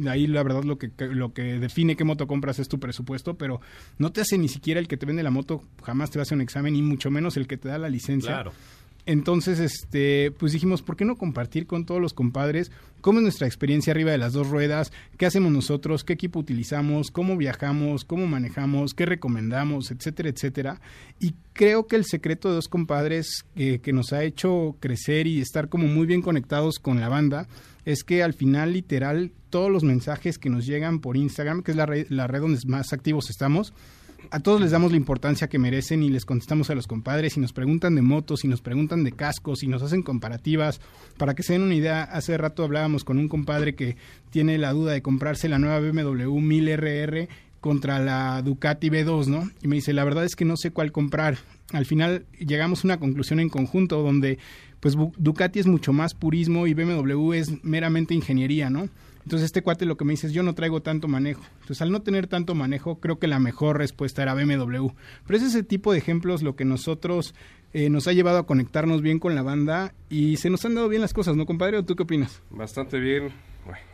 Ahí la verdad lo que, lo que define qué moto compras es tu presupuesto, pero no te hace ni siquiera el que te vende la moto, jamás te hace un examen y mucho menos el que te da la licencia. Claro. Entonces, este, pues dijimos, ¿por qué no compartir con todos los compadres cómo es nuestra experiencia arriba de las dos ruedas? ¿Qué hacemos nosotros? ¿Qué equipo utilizamos? ¿Cómo viajamos? ¿Cómo manejamos? ¿Qué recomendamos? Etcétera, etcétera. Y creo que el secreto de dos compadres que nos ha hecho crecer y estar como muy bien conectados con la banda es que al final, literal, todos los mensajes que nos llegan por Instagram, que es la red, la red donde más activos estamos, a todos les damos la importancia que merecen y les contestamos a los compadres y nos preguntan de motos y nos preguntan de cascos y nos hacen comparativas. Para que se den una idea, hace rato hablábamos con un compadre que tiene la duda de comprarse la nueva BMW 1000RR contra la Ducati B2, ¿no? Y me dice, la verdad es que no sé cuál comprar. Al final llegamos a una conclusión en conjunto donde pues Ducati es mucho más purismo y BMW es meramente ingeniería, ¿no? Entonces este cuate lo que me dice es yo no traigo tanto manejo. Entonces al no tener tanto manejo creo que la mejor respuesta era BMW. Pero es ese tipo de ejemplos lo que nosotros eh, nos ha llevado a conectarnos bien con la banda y se nos han dado bien las cosas, ¿no, compadre? ¿O tú qué opinas? Bastante bien.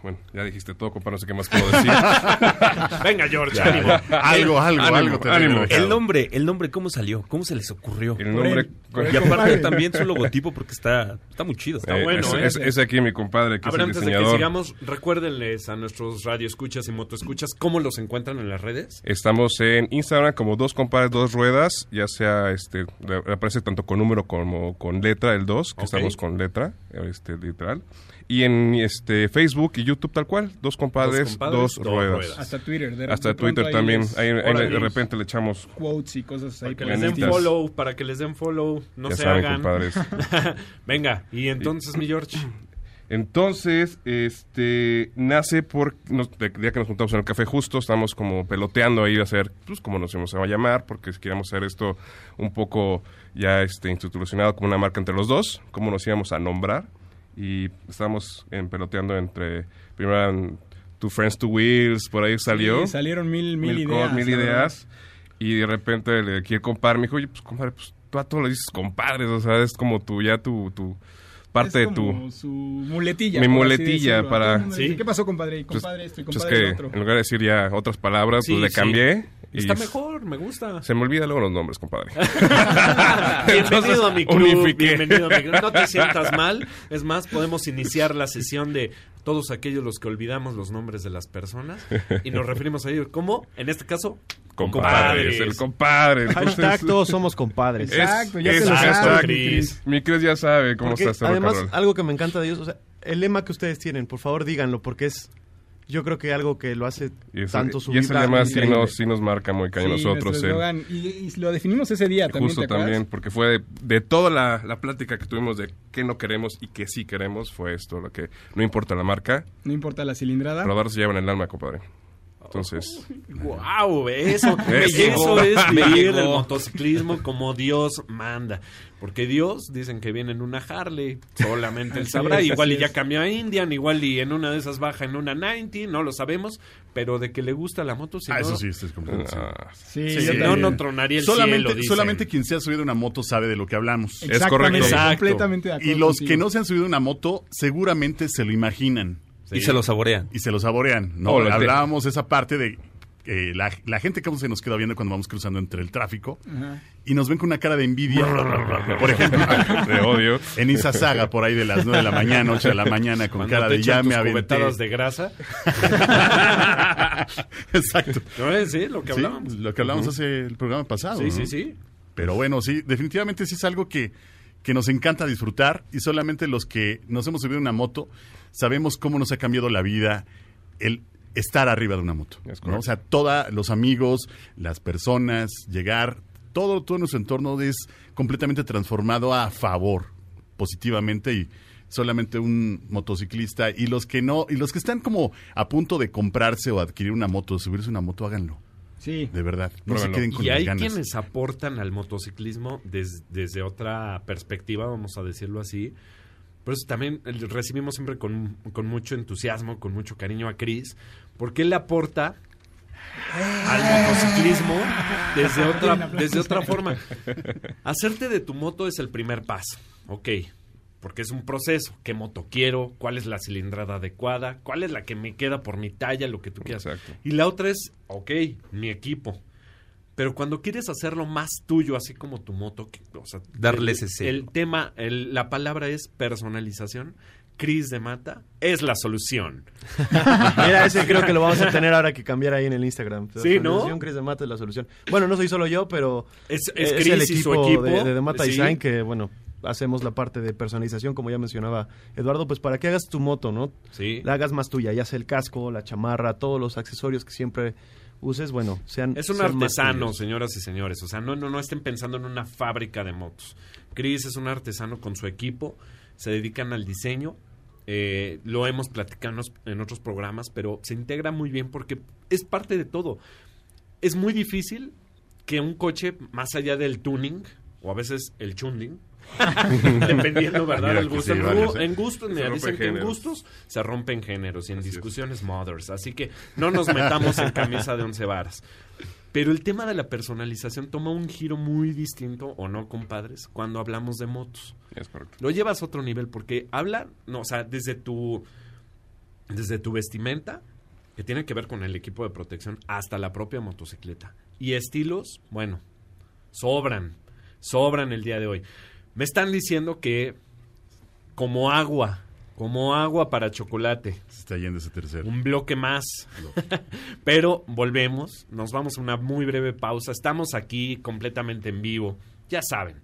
Bueno, ya dijiste todo, compadre, no sé qué más puedo decir. Venga, George, Ya, ánimo. ya. Algo, algo, Ánimo, algo te ánimo. El nombre, el nombre, ¿cómo salió? ¿Cómo se les ocurrió? El nombre... Y aparte también su logotipo porque está, está muy chido. Está Eh, bueno, es, ¿eh? es- es aquí mi compadre, que A ver, es el antes de que diseñador. sigamos, recuérdenles a nuestros radioescuchas y motoescuchas cómo los encuentran en las redes. Estamos en Instagram como dos compadres, dos ruedas, ya sea, este, aparece tanto con número como con letra, el 2, que estamos con letra. este, literal. Y en este Facebook y YouTube tal cual, dos compadres, dos, compadres, dos ruedas. ruedas. Hasta Twitter. de- Hasta de Twitter ahí también. les- Ahí, ahí de repente le echamos quotes y cosas ahí Para que les el den follow, para que les den follow, no Ya se saben, hagan. compadres. Venga, y entonces, mi George. Entonces, este, nace por, nos, de- día que nos juntamos en el café justo, estamos como peloteando ahí a hacer, pues, como nos íbamos a llamar, porque queríamos hacer esto un poco ya, este, institucionado como una marca entre los dos, cómo nos íbamos a nombrar, y estábamos en peloteando entre, primero eran Two Friends, Two Wheels, por ahí salió. Sí, salieron mil, mil, ideas. mil ideas, y de repente le quiere compadre, me dijo, oye, pues, compadre, pues, tú a todos le dices compadres, o sea, es como tu, ya tu, tu, parte Es de tu... como su muletilla. Mi muletilla decirlo. para- Todo Sí. ¿Qué pasó, compadre? Y Pues, compadre esto y pues compadre es el que otro. en lugar de decir ya otras palabras, Sí, pues le sí. cambié. Está mejor, me gusta. Se me olvida luego los nombres, compadre. Bienvenido a mi club, bienvenido a mi club. No te sientas mal. Es más, podemos iniciar la sesión de todos aquellos los que olvidamos los nombres de las personas y nos referimos a ellos como, en este caso, Compadres, el compadre. Hashtag todos somos compadres. es- Exacto, ya es se lo. Mi Cris ya sabe cómo Porque está este además, algo que me encanta de ellos, o sea, el lema que ustedes tienen, por favor díganlo, porque es, yo creo que algo que lo hace Y ese, tanto su y ese lema sí nos, sí nos marca muy cañón Sí, nosotros. el-. Y, y lo definimos ese día también, justo también, porque fue de, de toda la, la plática que tuvimos de qué no queremos y qué sí queremos, fue esto, lo que no importa la marca, No importa la cilindrada. probar se llevan el alma, compadre. Entonces, ¡Wow! Eso, eso es vivir el llegó. motociclismo como Dios manda. Porque Dios, dicen que viene en una Harley, solamente él sabrá. es, igual y ya es. cambió a Indian, igual y en una de esas baja en una 90, no lo sabemos. Pero de que le gusta la moto, si Ah, no, eso sí, estoy completamente seguro. ah, Sí, Sí, yo si no, tronaría el solamente, cielo, dicen. solamente quien se ha subido una moto sabe de lo que hablamos. Exactamente, correcto. Exacto. completamente de acuerdo Y los contigo. que no se han subido una moto seguramente se lo imaginan Y se lo saborean. y se lo saborean. ¿no? Oh, Hablábamos esa parte de eh, la, la gente que se nos queda viendo cuando vamos cruzando entre el tráfico Ajá. y nos ven con una cara de envidia. por ejemplo, de odio. en Izazaga, por ahí de las 9 de la mañana, 8 de la mañana, con Cuando cara te de echan ya me aventé. cubetadas de grasa. Exacto. ¿No es? Sí, lo que Sí, hablamos. lo que hablamos hace el programa pasado. Sí, ¿no? sí, sí. Pero bueno, sí, definitivamente sí es algo que, que nos encanta disfrutar y solamente los que nos hemos subido a una moto sabemos cómo nos ha cambiado la vida el estar arriba de una moto. O sea, todos los amigos, las personas, llegar, todo, todo nuestro entorno es completamente transformado a favor, positivamente y solamente un motociclista y los que no y los que están como a punto de comprarse o adquirir una moto, subirse a una moto, háganlo, Sí. de verdad. No se queden con Y las hay ganas. quienes aportan al motociclismo des- desde otra perspectiva, vamos a decirlo así. Por eso también el- recibimos siempre con, con mucho entusiasmo, con mucho cariño a Chris, porque él aporta al motociclismo desde otra, desde otra forma. Hacerte de tu moto es el primer paso, ok, porque es un proceso. ¿Qué moto quiero? ¿Cuál es la cilindrada adecuada? ¿Cuál es la que me queda por mi talla? Lo que tú quieras. Exacto. Y la otra es, ok, mi equipo. Pero cuando quieres hacerlo más tuyo, así como tu moto, que- o sea, Darle el, ese el tema, el- la palabra es personalización. Cris de Mata es la solución. Mira, ese creo que lo vamos a tener ahora que cambiar ahí en el Instagram. Sí, ¿no? Chris de Mata es la solución. Bueno, no soy solo yo, pero Es, es el Chris y su equipo. de, de, Mata sí. Design que, bueno, hacemos la parte de personalización, como ya mencionaba Eduardo, pues para que hagas tu moto, ¿no? Sí. La hagas más tuya, ya sea el casco, la chamarra, todos los accesorios que siempre uses, bueno, sean Es un sean artesano, señoras y señores. O sea, no, no, no estén pensando en una fábrica de motos. Chris es un artesano con su equipo. Se dedican al diseño. Eh, lo hemos platicado en otros programas, pero se integra muy bien porque es parte de todo. Es muy difícil que un coche, más allá del tuning, o a veces el chunding, dependiendo, ¿verdad? Mira El gusto. sí, en, varios, ¿eh? en gustos, mira, dicen que en gustos se rompen géneros y en Así es. discusiones mothers. Así que no nos metamos en camisa de once varas. Pero el tema de la personalización toma un giro muy distinto, o no, compadres, cuando hablamos de motos. Es correcto. Lo llevas a otro nivel porque habla, no, o sea, desde tu, desde tu vestimenta, que tiene que ver con el equipo de protección, hasta la propia motocicleta. Y estilos, bueno, sobran, sobran el día de hoy. Me están diciendo que como agua, como agua para chocolate, Se está yendo ese tercero. un bloque más. Pero volvemos, nos vamos a una muy breve pausa. Estamos aquí completamente en vivo. Ya saben,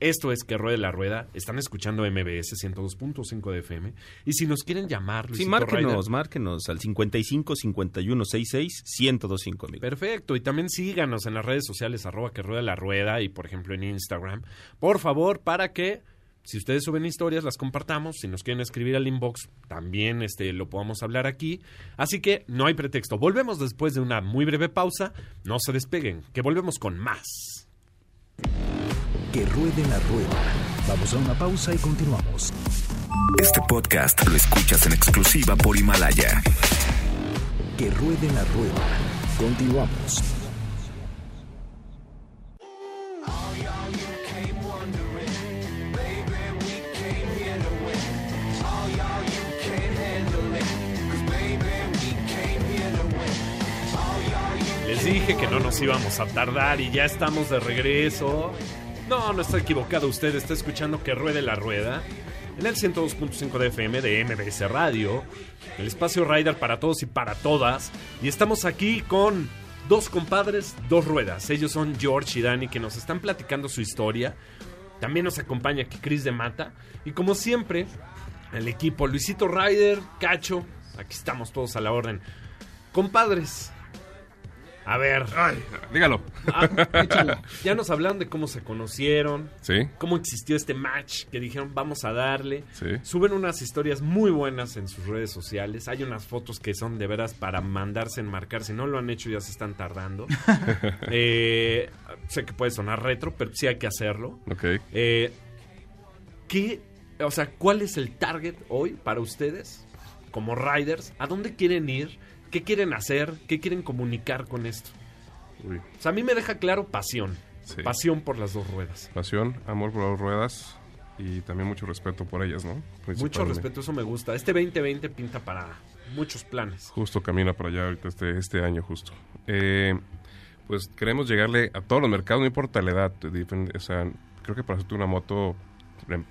Esto es Que Ruede la Rueda. Están escuchando MBS 102.5 de FM. Y si nos quieren llamar, Sí, Luisito márquenos, Ryder, márquenos al 55 51 66 1025, amigo. Perfecto, y también síganos en las redes sociales, arroba que rueda la rueda y por ejemplo en Instagram, por favor, para que si ustedes suben historias, las compartamos, si nos quieren escribir al inbox, también este, lo podamos hablar aquí, así que no hay pretexto, volvemos después de una muy breve pausa, no se despeguen, que volvemos con más. Que ruede la rueda. Vamos a una pausa y continuamos. Este podcast lo escuchas en exclusiva por Himalaya. Que ruede la rueda. Continuamos. Les dije que no nos íbamos a tardar y ya estamos de regreso. No, no está equivocado usted, está escuchando que ruede la rueda en el 102.5 de FM de MBS Radio, el espacio Rider para todos y para todas. Y estamos aquí con dos compadres, dos ruedas. Ellos son George y Dani que nos están platicando su historia. También nos acompaña aquí Chris de Mata. Y como siempre, el equipo Luisito Ryder, Cacho, aquí estamos todos a la orden. Compadres, a ver. dígalo. Ah, ya nos hablaron de cómo se conocieron. Sí. Cómo existió este match que dijeron vamos a darle. Sí. Suben unas historias muy buenas en sus redes sociales. Hay unas fotos que son de veras para mandarse enmarcar. Si no lo han hecho ya se están tardando. Eh, sé que puede sonar retro, pero sí hay que hacerlo. Ok. Eh, ¿Qué, o sea, cuál es el target hoy para ustedes como riders? ¿A dónde quieren ir? ¿Qué quieren hacer? ¿Qué quieren comunicar con esto? Uy. O sea, a mí me deja claro pasión. Sí. Pasión por las dos ruedas. Pasión, amor por las ruedas y también mucho respeto por ellas, ¿no? Mucho respeto, eso me gusta. Este 2020 pinta para muchos planes. Justo camina para allá ahorita este, este año justo. Eh, pues queremos llegarle a todos los mercados, no importa la edad. depende- O sea, creo que para hacerte una moto,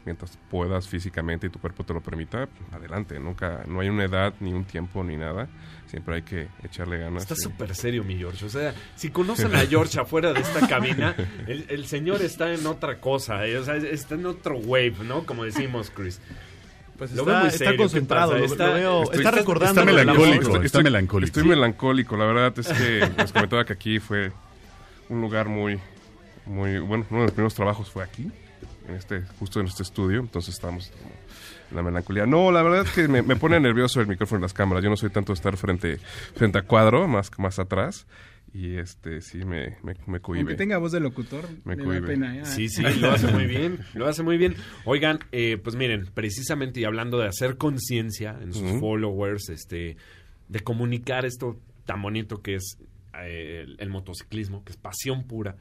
mientras puedas físicamente y tu cuerpo te lo permita, adelante. Nunca, no hay una edad, ni un tiempo, ni nada. Siempre hay que echarle ganas. Está súper serio, mi George. O sea, si conocen a George afuera de esta cabina, el, el señor está en otra cosa. eh, O sea, está en otro wave, ¿no? Como decimos, Chris. Pues Lo está, veo muy está serio, ¿qué concentrado, lo, Está- lo veo, estoy- está recordando está melancólico. está melancólico. Estoy melancólico. La verdad es que les comentaba que aquí fue un lugar muy, muy, bueno, uno de los primeros trabajos fue aquí, en este, justo en este estudio, entonces estamos como en la melancolía. No, la verdad es que me, me pone nervioso el micrófono y las cámaras. Yo no soy tanto de estar frente, frente a cuadro, más, más atrás. Y este sí me, me, me Aunque cohíbe. tenga voz de locutor, Me le da pena. ¿eh? Sí, sí, lo hace muy bien, lo hace muy bien. Oigan, eh, pues miren, precisamente y hablando de hacer conciencia en sus followers, este, de comunicar esto tan bonito que es eh, el, el motociclismo, que es pasión pura.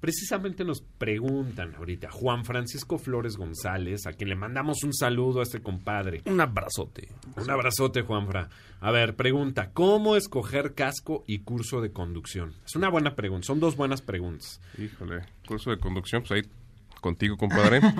Precisamente nos preguntan ahorita Juan Francisco Flores González, a quien le mandamos un saludo a este compadre. Un abrazote. Un abrazote, Juanfra. A ver, pregunta, ¿cómo escoger casco y curso de conducción? Es una buena pregunta, son dos buenas preguntas. Híjole, curso de conducción, pues ahí contigo, compadre.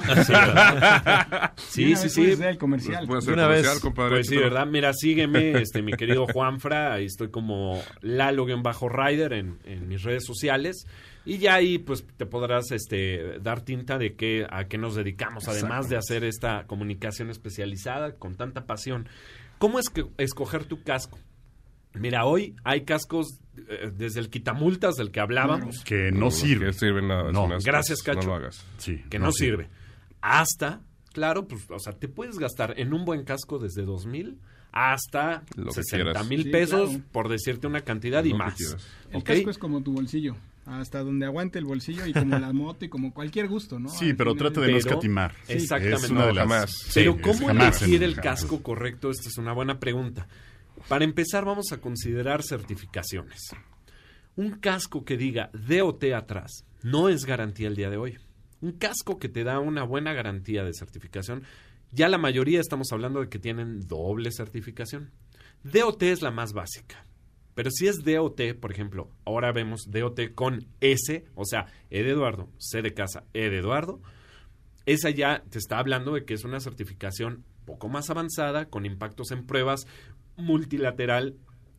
Sí, sí, sí, puedes hacer el comercial. Una comercial, vez. compadre. Pues sí, Pero- ¿verdad? Mira, sígueme, este, mi querido Juanfra. Ahí estoy como Lalo-Rider en, en mis redes sociales. Y ya ahí, pues, te podrás este, dar tinta de qué, a qué nos dedicamos, además de hacer esta comunicación especializada con tanta pasión. ¿Cómo es que escoger tu casco? Mira, hoy hay cascos eh, desde el quitamultas del que hablábamos, Que no sirve. Que sirve nada. No. Gracias, Cacho. No lo hagas. Sí, que no, sirve. Hasta, claro, pues, o sea, te puedes gastar en un buen casco desde dos mil hasta Lo que 60 quieras. mil Sí, pesos, claro. por decirte una cantidad y Lo más. El casco es como tu bolsillo. Hasta donde aguante el bolsillo y como la moto y como cualquier gusto, ¿no? Sí, Al pero final- trata de no escatimar. Exactamente. Es una de las- jamás. sí, Pero ¿cómo jamás elegir el casco correcto? Esta es una buena pregunta. Para empezar, vamos a considerar certificaciones. Un casco que diga DOT atrás no es garantía el día de hoy. Un casco que te da una buena garantía de certificación, ya la mayoría estamos hablando de que tienen doble certificación. DOT es la más básica. Pero si es DOT, por ejemplo, ahora vemos DOT con S, o sea, E de Eduardo, C de casa, E de Eduardo, esa ya te está hablando de que es una certificación poco más avanzada, con impactos en pruebas, multilateral,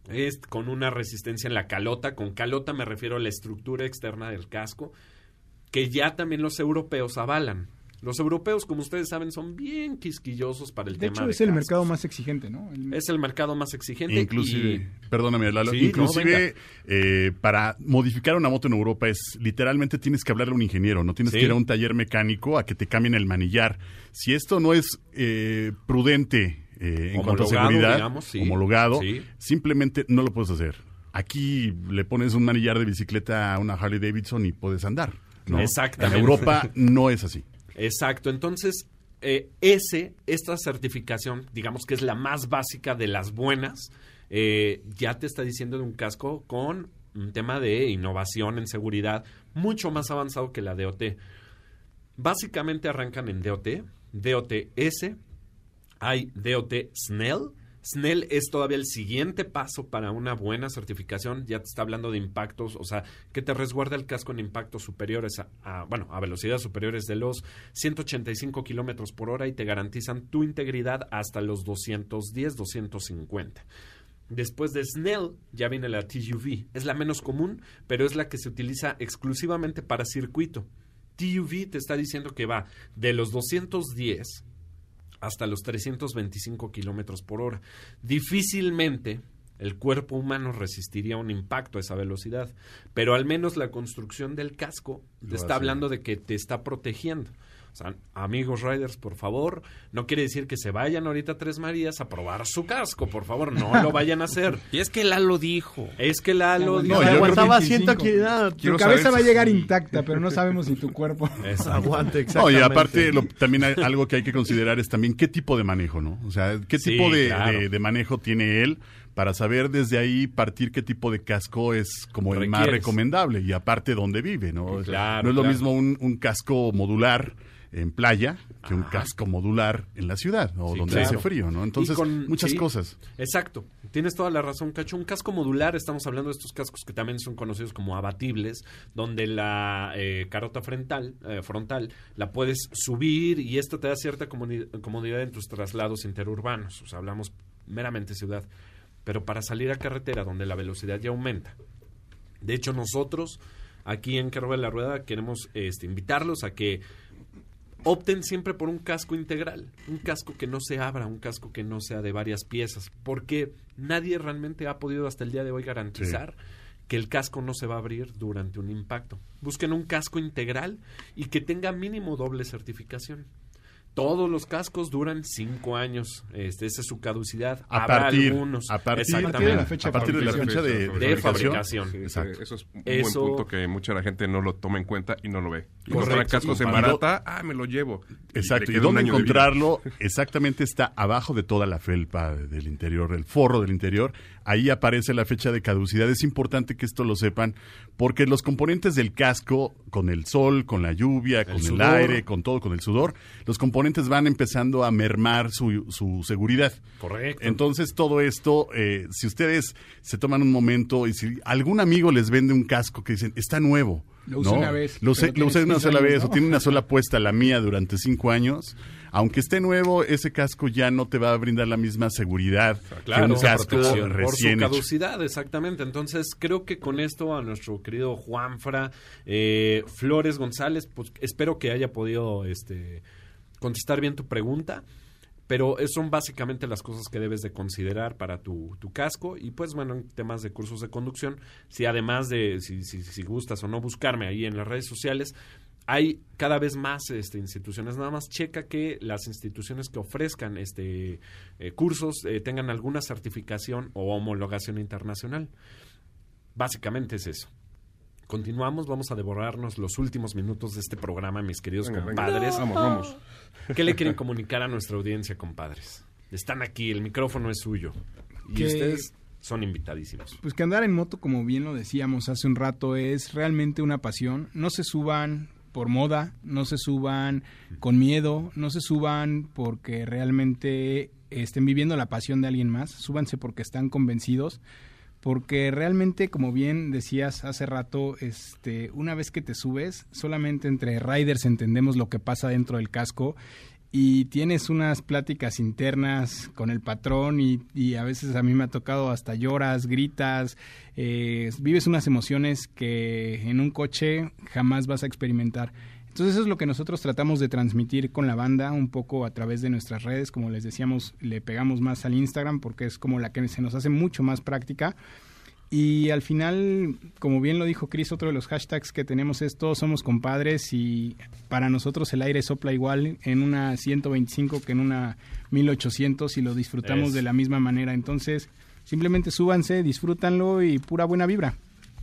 es con una resistencia en la calota. Con calota me refiero a la estructura externa del casco. que ya también los europeos avalan. Los europeos, como ustedes saben, son bien quisquillosos para el De tema hecho, de es el mercado más exigente, ¿no? El- Es el mercado más exigente. Inclusive, y- perdóname, Lalo, Sí, no, inclusive eh, para modificar una moto en Europa es literalmente tienes que hablarle a un ingeniero, no tienes Sí. que ir a un taller mecánico a que te cambien el manillar. Si esto no es eh, prudente eh, en cuanto a seguridad, digamos, sí. homologado, Sí. simplemente no lo puedes hacer. Aquí le pones un manillar de bicicleta a una Harley Davidson y puedes andar. ¿no? Exactamente. En Europa no es así. Exacto, entonces eh, ese, esta certificación, digamos que es la más básica de las buenas, eh, ya te está diciendo de un casco con un tema de innovación en seguridad mucho más avanzado que la DOT. Básicamente arrancan en DOT, DOT-S, hay DOT Snell. Snell es todavía el siguiente paso para una buena certificación. Ya te está hablando de impactos, o sea, que te resguarda el casco en impactos superiores a, bueno, a velocidades superiores de los 185 kilómetros por hora y te garantizan tu integridad hasta los 210, 250. Después de Snell ya viene la TUV. Es la menos común, pero es la que se utiliza exclusivamente para circuito. TUV te está diciendo que va de los 210 hasta los 325 kilómetros por hora. Difícilmente el cuerpo humano resistiría un impacto a esa velocidad, pero al menos la construcción del casco te está hablando de que te está protegiendo. O sea, amigos riders, por favor, no quiere decir que se vayan ahorita a Tres Marías a probar su casco, por favor, no lo vayan a hacer. Y es que Lalo dijo. Es que Lalo No, dijo. creo aguantaba que 25. 100 kilómetros. Tu cabeza saber va a llegar intacta, pero no sabemos si tu cuerpo... Aguante, No, exactamente. y aparte lo- también hay algo que hay que considerar es también qué tipo de manejo, ¿no? O sea, qué Sí, tipo de, claro. de- de manejo tiene él para saber desde ahí partir qué tipo de casco es como el más recomendable y aparte dónde vive, ¿no? O sea, Claro, no es lo claro. mismo un, un casco modular en playa que un Ajá. casco modular en la ciudad o Sí, donde claro. hace frío, ¿no? Entonces, con- muchas sí, cosas. Exacto. Tienes toda la razón, Cacho. Un casco modular, estamos hablando de estos cascos que también son conocidos como abatibles, donde la eh, carota frontal, eh, frontal la puedes subir y esto te da cierta comodi- comodidad en tus traslados interurbanos. O sea, hablamos meramente ciudad. Pero para salir a carretera, donde la velocidad ya aumenta. De hecho, nosotros aquí en Carro de la Rueda queremos este, invitarlos a que opten siempre por un casco integral, un casco que no se abra, un casco que no sea de varias piezas, porque nadie realmente ha podido hasta el día de hoy garantizar que el casco no se va a abrir durante un impacto. Busquen un casco integral y que tenga mínimo doble certificación. Todos los cascos duran cinco años. Este, esa es su caducidad. A Habrá partir, algunos. a partir, Exactamente. de la fecha a partir de la fabricación. fecha de, De de fabricación. Sí, Exacto. Eso es un Eso- buen punto que mucha la gente no lo toma en cuenta y no lo ve. Y Correcto. compran cascos en Y- barata, ah, me lo llevo. Exacto, y un dónde encontrarlo exactamente está abajo de toda la felpa del interior, el forro del interior. Ahí aparece la fecha de caducidad. Es importante que esto lo sepan porque los componentes del casco, con el sol, con la lluvia, con el aire, con todo, con el sudor, los componentes van empezando a mermar su, su seguridad. Correcto. Entonces todo esto, eh, si ustedes se toman un momento y si algún amigo les vende un casco que dicen, está nuevo. Lo usé ¿no? una vez, Lo usé, lo una 15 sola años, vez ¿no? o tiene una sola puesta, la mía, durante cinco años. Aunque esté nuevo, ese casco ya no te va a brindar la misma seguridad Claro, que un casco protección. por su recién hecho. caducidad, exactamente. Entonces, creo que con esto a nuestro querido Juanfra eh, Flores González, pues espero que haya podido este, contestar bien tu pregunta. Pero son básicamente las cosas que debes de considerar para tu, tu casco. Y pues bueno, en temas de cursos de conducción, si además de, si, si, si gustas o no buscarme ahí en las redes sociales, hay cada vez más este, instituciones. Nada más checa que las instituciones que ofrezcan este eh, cursos eh, tengan alguna certificación o homologación internacional. Básicamente es eso. Continuamos, vamos a devorarnos los últimos minutos de este programa, mis queridos Venga, venga. compadres. Vamos, vamos. ¿Qué le quieren comunicar a nuestra audiencia, compadres? Están aquí, el micrófono es suyo. Y ustedes son invitadísimos. Pues que andar en moto, como bien lo decíamos hace un rato, es realmente una pasión. No se suban por moda, no se suban con miedo, no se suban porque realmente estén viviendo la pasión de alguien más, súbanse porque están convencidos, porque realmente, como bien decías hace rato, este, una vez que te subes, solamente entre riders entendemos lo que pasa dentro del casco y tienes unas pláticas internas con el patrón y, y a veces a mí me ha tocado hasta lloras, gritas, eh, vives unas emociones que en un coche jamás vas a experimentar. Entonces eso es lo que nosotros tratamos de transmitir con la banda un poco a través de nuestras redes, como les decíamos, le pegamos más al Instagram porque es como la que se nos hace mucho más práctica. Y al final, como bien lo dijo Chris, otro de los hashtags que tenemos es todos somos compadres y para nosotros el aire sopla igual en una 125 que en una 1800 y lo disfrutamos Es. de la misma manera. Entonces, simplemente súbanse, disfrútanlo y pura buena vibra.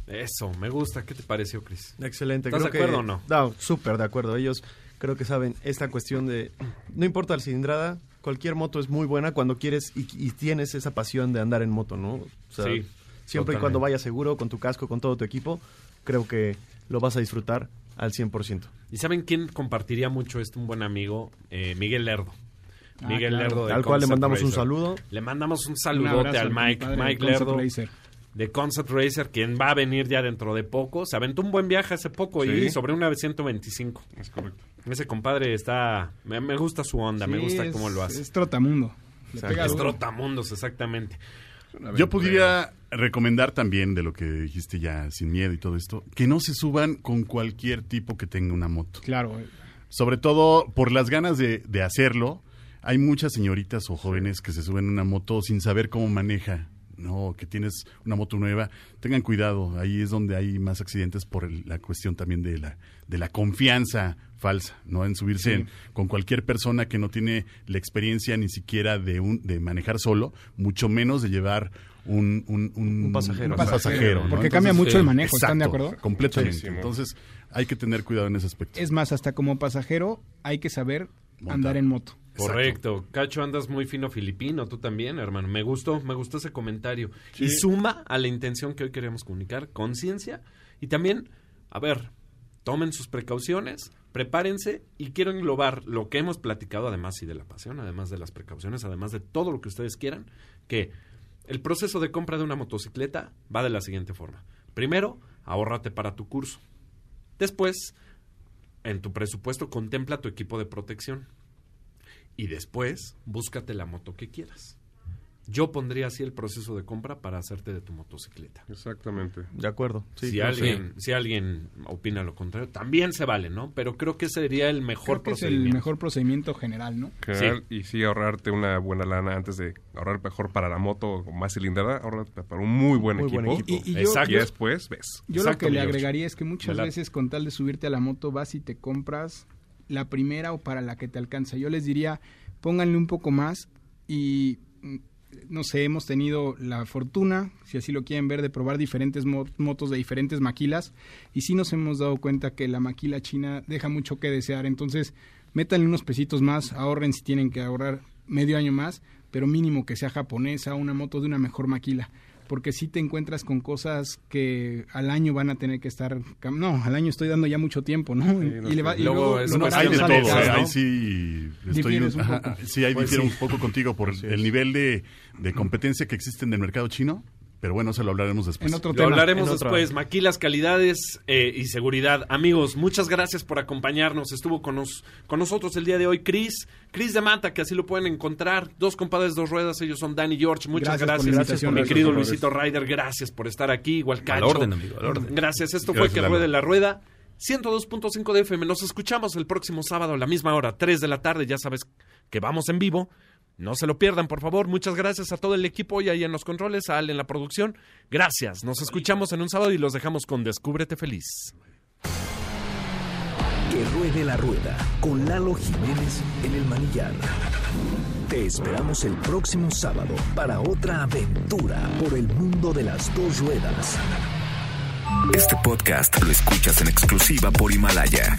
Eso, me gusta. ¿Qué te pareció, Chris? Excelente. ¿Estás creo de acuerdo que- o no? No, súper de acuerdo. Ellos creo que saben esta cuestión de... No importa la cilindrada, cualquier moto es muy buena cuando quieres y, y tienes esa pasión de andar en moto, ¿no? O sea, Sí, Siempre y cuando vayas seguro, con tu casco, con todo tu equipo, creo que lo vas a disfrutar al 100%. ¿Y saben quién compartiría mucho esto? Un buen amigo, eh, Miguel Lerdo. Ah, Miguel claro. Lerdo de Al cual le mandamos un saludo. Le mandamos un saludote al Mike, Mike Concept Lerdo Racer. de Concept Racer, quien va a venir ya dentro de poco. Se aventó un buen viaje hace poco Sí. y sobre una 125. Es correcto. Ese compadre está... Me, me gusta su onda, me gusta es- cómo lo hace. Es trotamundo. Le pega Es duro. trotamundos, exactamente. Yo podría recomendar también de lo que dijiste ya sin miedo y todo esto, que no se suban con cualquier tipo que tenga una moto. Claro. Sobre todo por las ganas de, de hacerlo. Hay muchas señoritas o jóvenes que se suben a una moto sin saber cómo maneja. No, que tienes una moto nueva. Tengan cuidado. Ahí es donde hay más accidentes por el- la cuestión también de la, de la confianza falsa, ¿no? En subirse en- con cualquier persona que no tiene la experiencia ni siquiera de, un, de manejar solo, mucho menos de llevar un, un, un- Un pasajero. Porque cambia mucho el manejo, ¿están de acuerdo? Completamente. Muchísimo. Entonces, hay que tener cuidado en ese aspecto. Es más, hasta como pasajero hay que saber Montar. andar en moto. Correcto. Cacho, andas muy fino filipino, tú también, hermano. Me gustó, me gustó ese comentario. Y suma a la intención que hoy queríamos comunicar, conciencia. Y también, a ver, tomen sus precauciones, prepárense y quiero englobar lo que hemos platicado, además y de la pasión, además de las precauciones, además de todo lo que ustedes quieran, que el proceso de compra de una motocicleta va de la siguiente forma. Primero, ahórrate para tu curso. Después, en tu presupuesto contempla tu equipo de protección. Y después, búscate la moto que quieras. Yo pondría así el proceso de compra para hacerte de tu motocicleta. Exactamente. De acuerdo. Sí, si, alguien, si alguien opina lo contrario, también se vale, ¿no? Pero creo que ese sería el mejor Creo que es el procedimiento. mejor procedimiento general, ¿no? General, Y sí, ahorrarte una buena lana antes de ahorrar mejor para la moto con más cilindrada, ahorrarte para un muy buen Muy equipo. buen equipo. Y- y yo- Exacto. Y después ves. Yo Exacto, lo que le agregaría es que muchas veces con tal de subirte a la moto vas y te compras la primera o para la que te alcanza. Yo les diría, pónganle un poco más y mm, no sé, hemos tenido la fortuna, si así lo quieren ver, de probar diferentes mo- motos de diferentes maquilas y sí nos hemos dado cuenta que la maquila china deja mucho que desear. Entonces, métanle unos pesitos más, ahorren si tienen que ahorrar medio año más, pero mínimo que sea japonesa, una moto de una mejor maquila. Porque si te encuentras con cosas que al año van a tener que estar... No, al año estoy dando ya mucho tiempo, ¿no? no y, le va- y Luego luego barato hay de todo. ¿no? ahí sí estoy un ajá, sí, ahí Pues difiero sí. un poco contigo por el nivel de, de competencia que existe en el mercado chino, pero bueno, eso lo hablaremos después. En otro Lo tema. hablaremos En otra. después. Maquilas, calidades eh, y seguridad. Amigos, muchas gracias por acompañarnos. Estuvo con, nos- con nosotros el día de hoy Chris. Chris de Mata, que así lo pueden encontrar. Dos compadres, dos ruedas. Ellos son Dan y George. Muchas Gracias por gracias. Mi Gracias, querido. Luisito Ryder, gracias por estar aquí. Igual Al Cacho. orden, amigo, al orden. Gracias. Esto Gracias, fue Que. Ruede la Rueda. 102.5 de FM. Nos escuchamos el próximo sábado a la misma hora, 3 de la tarde. Ya sabes que vamos en vivo. No se lo pierdan, por favor. Muchas gracias a todo el equipo y ahí en los controles, a Al en la producción. Gracias. Nos escuchamos en un sábado y los dejamos con Descúbrete Feliz. Que ruede la rueda con Lalo Jiménez en el manillar. Te esperamos el próximo sábado para otra aventura por el mundo de las dos ruedas. Este podcast lo escuchas en exclusiva por Himalaya.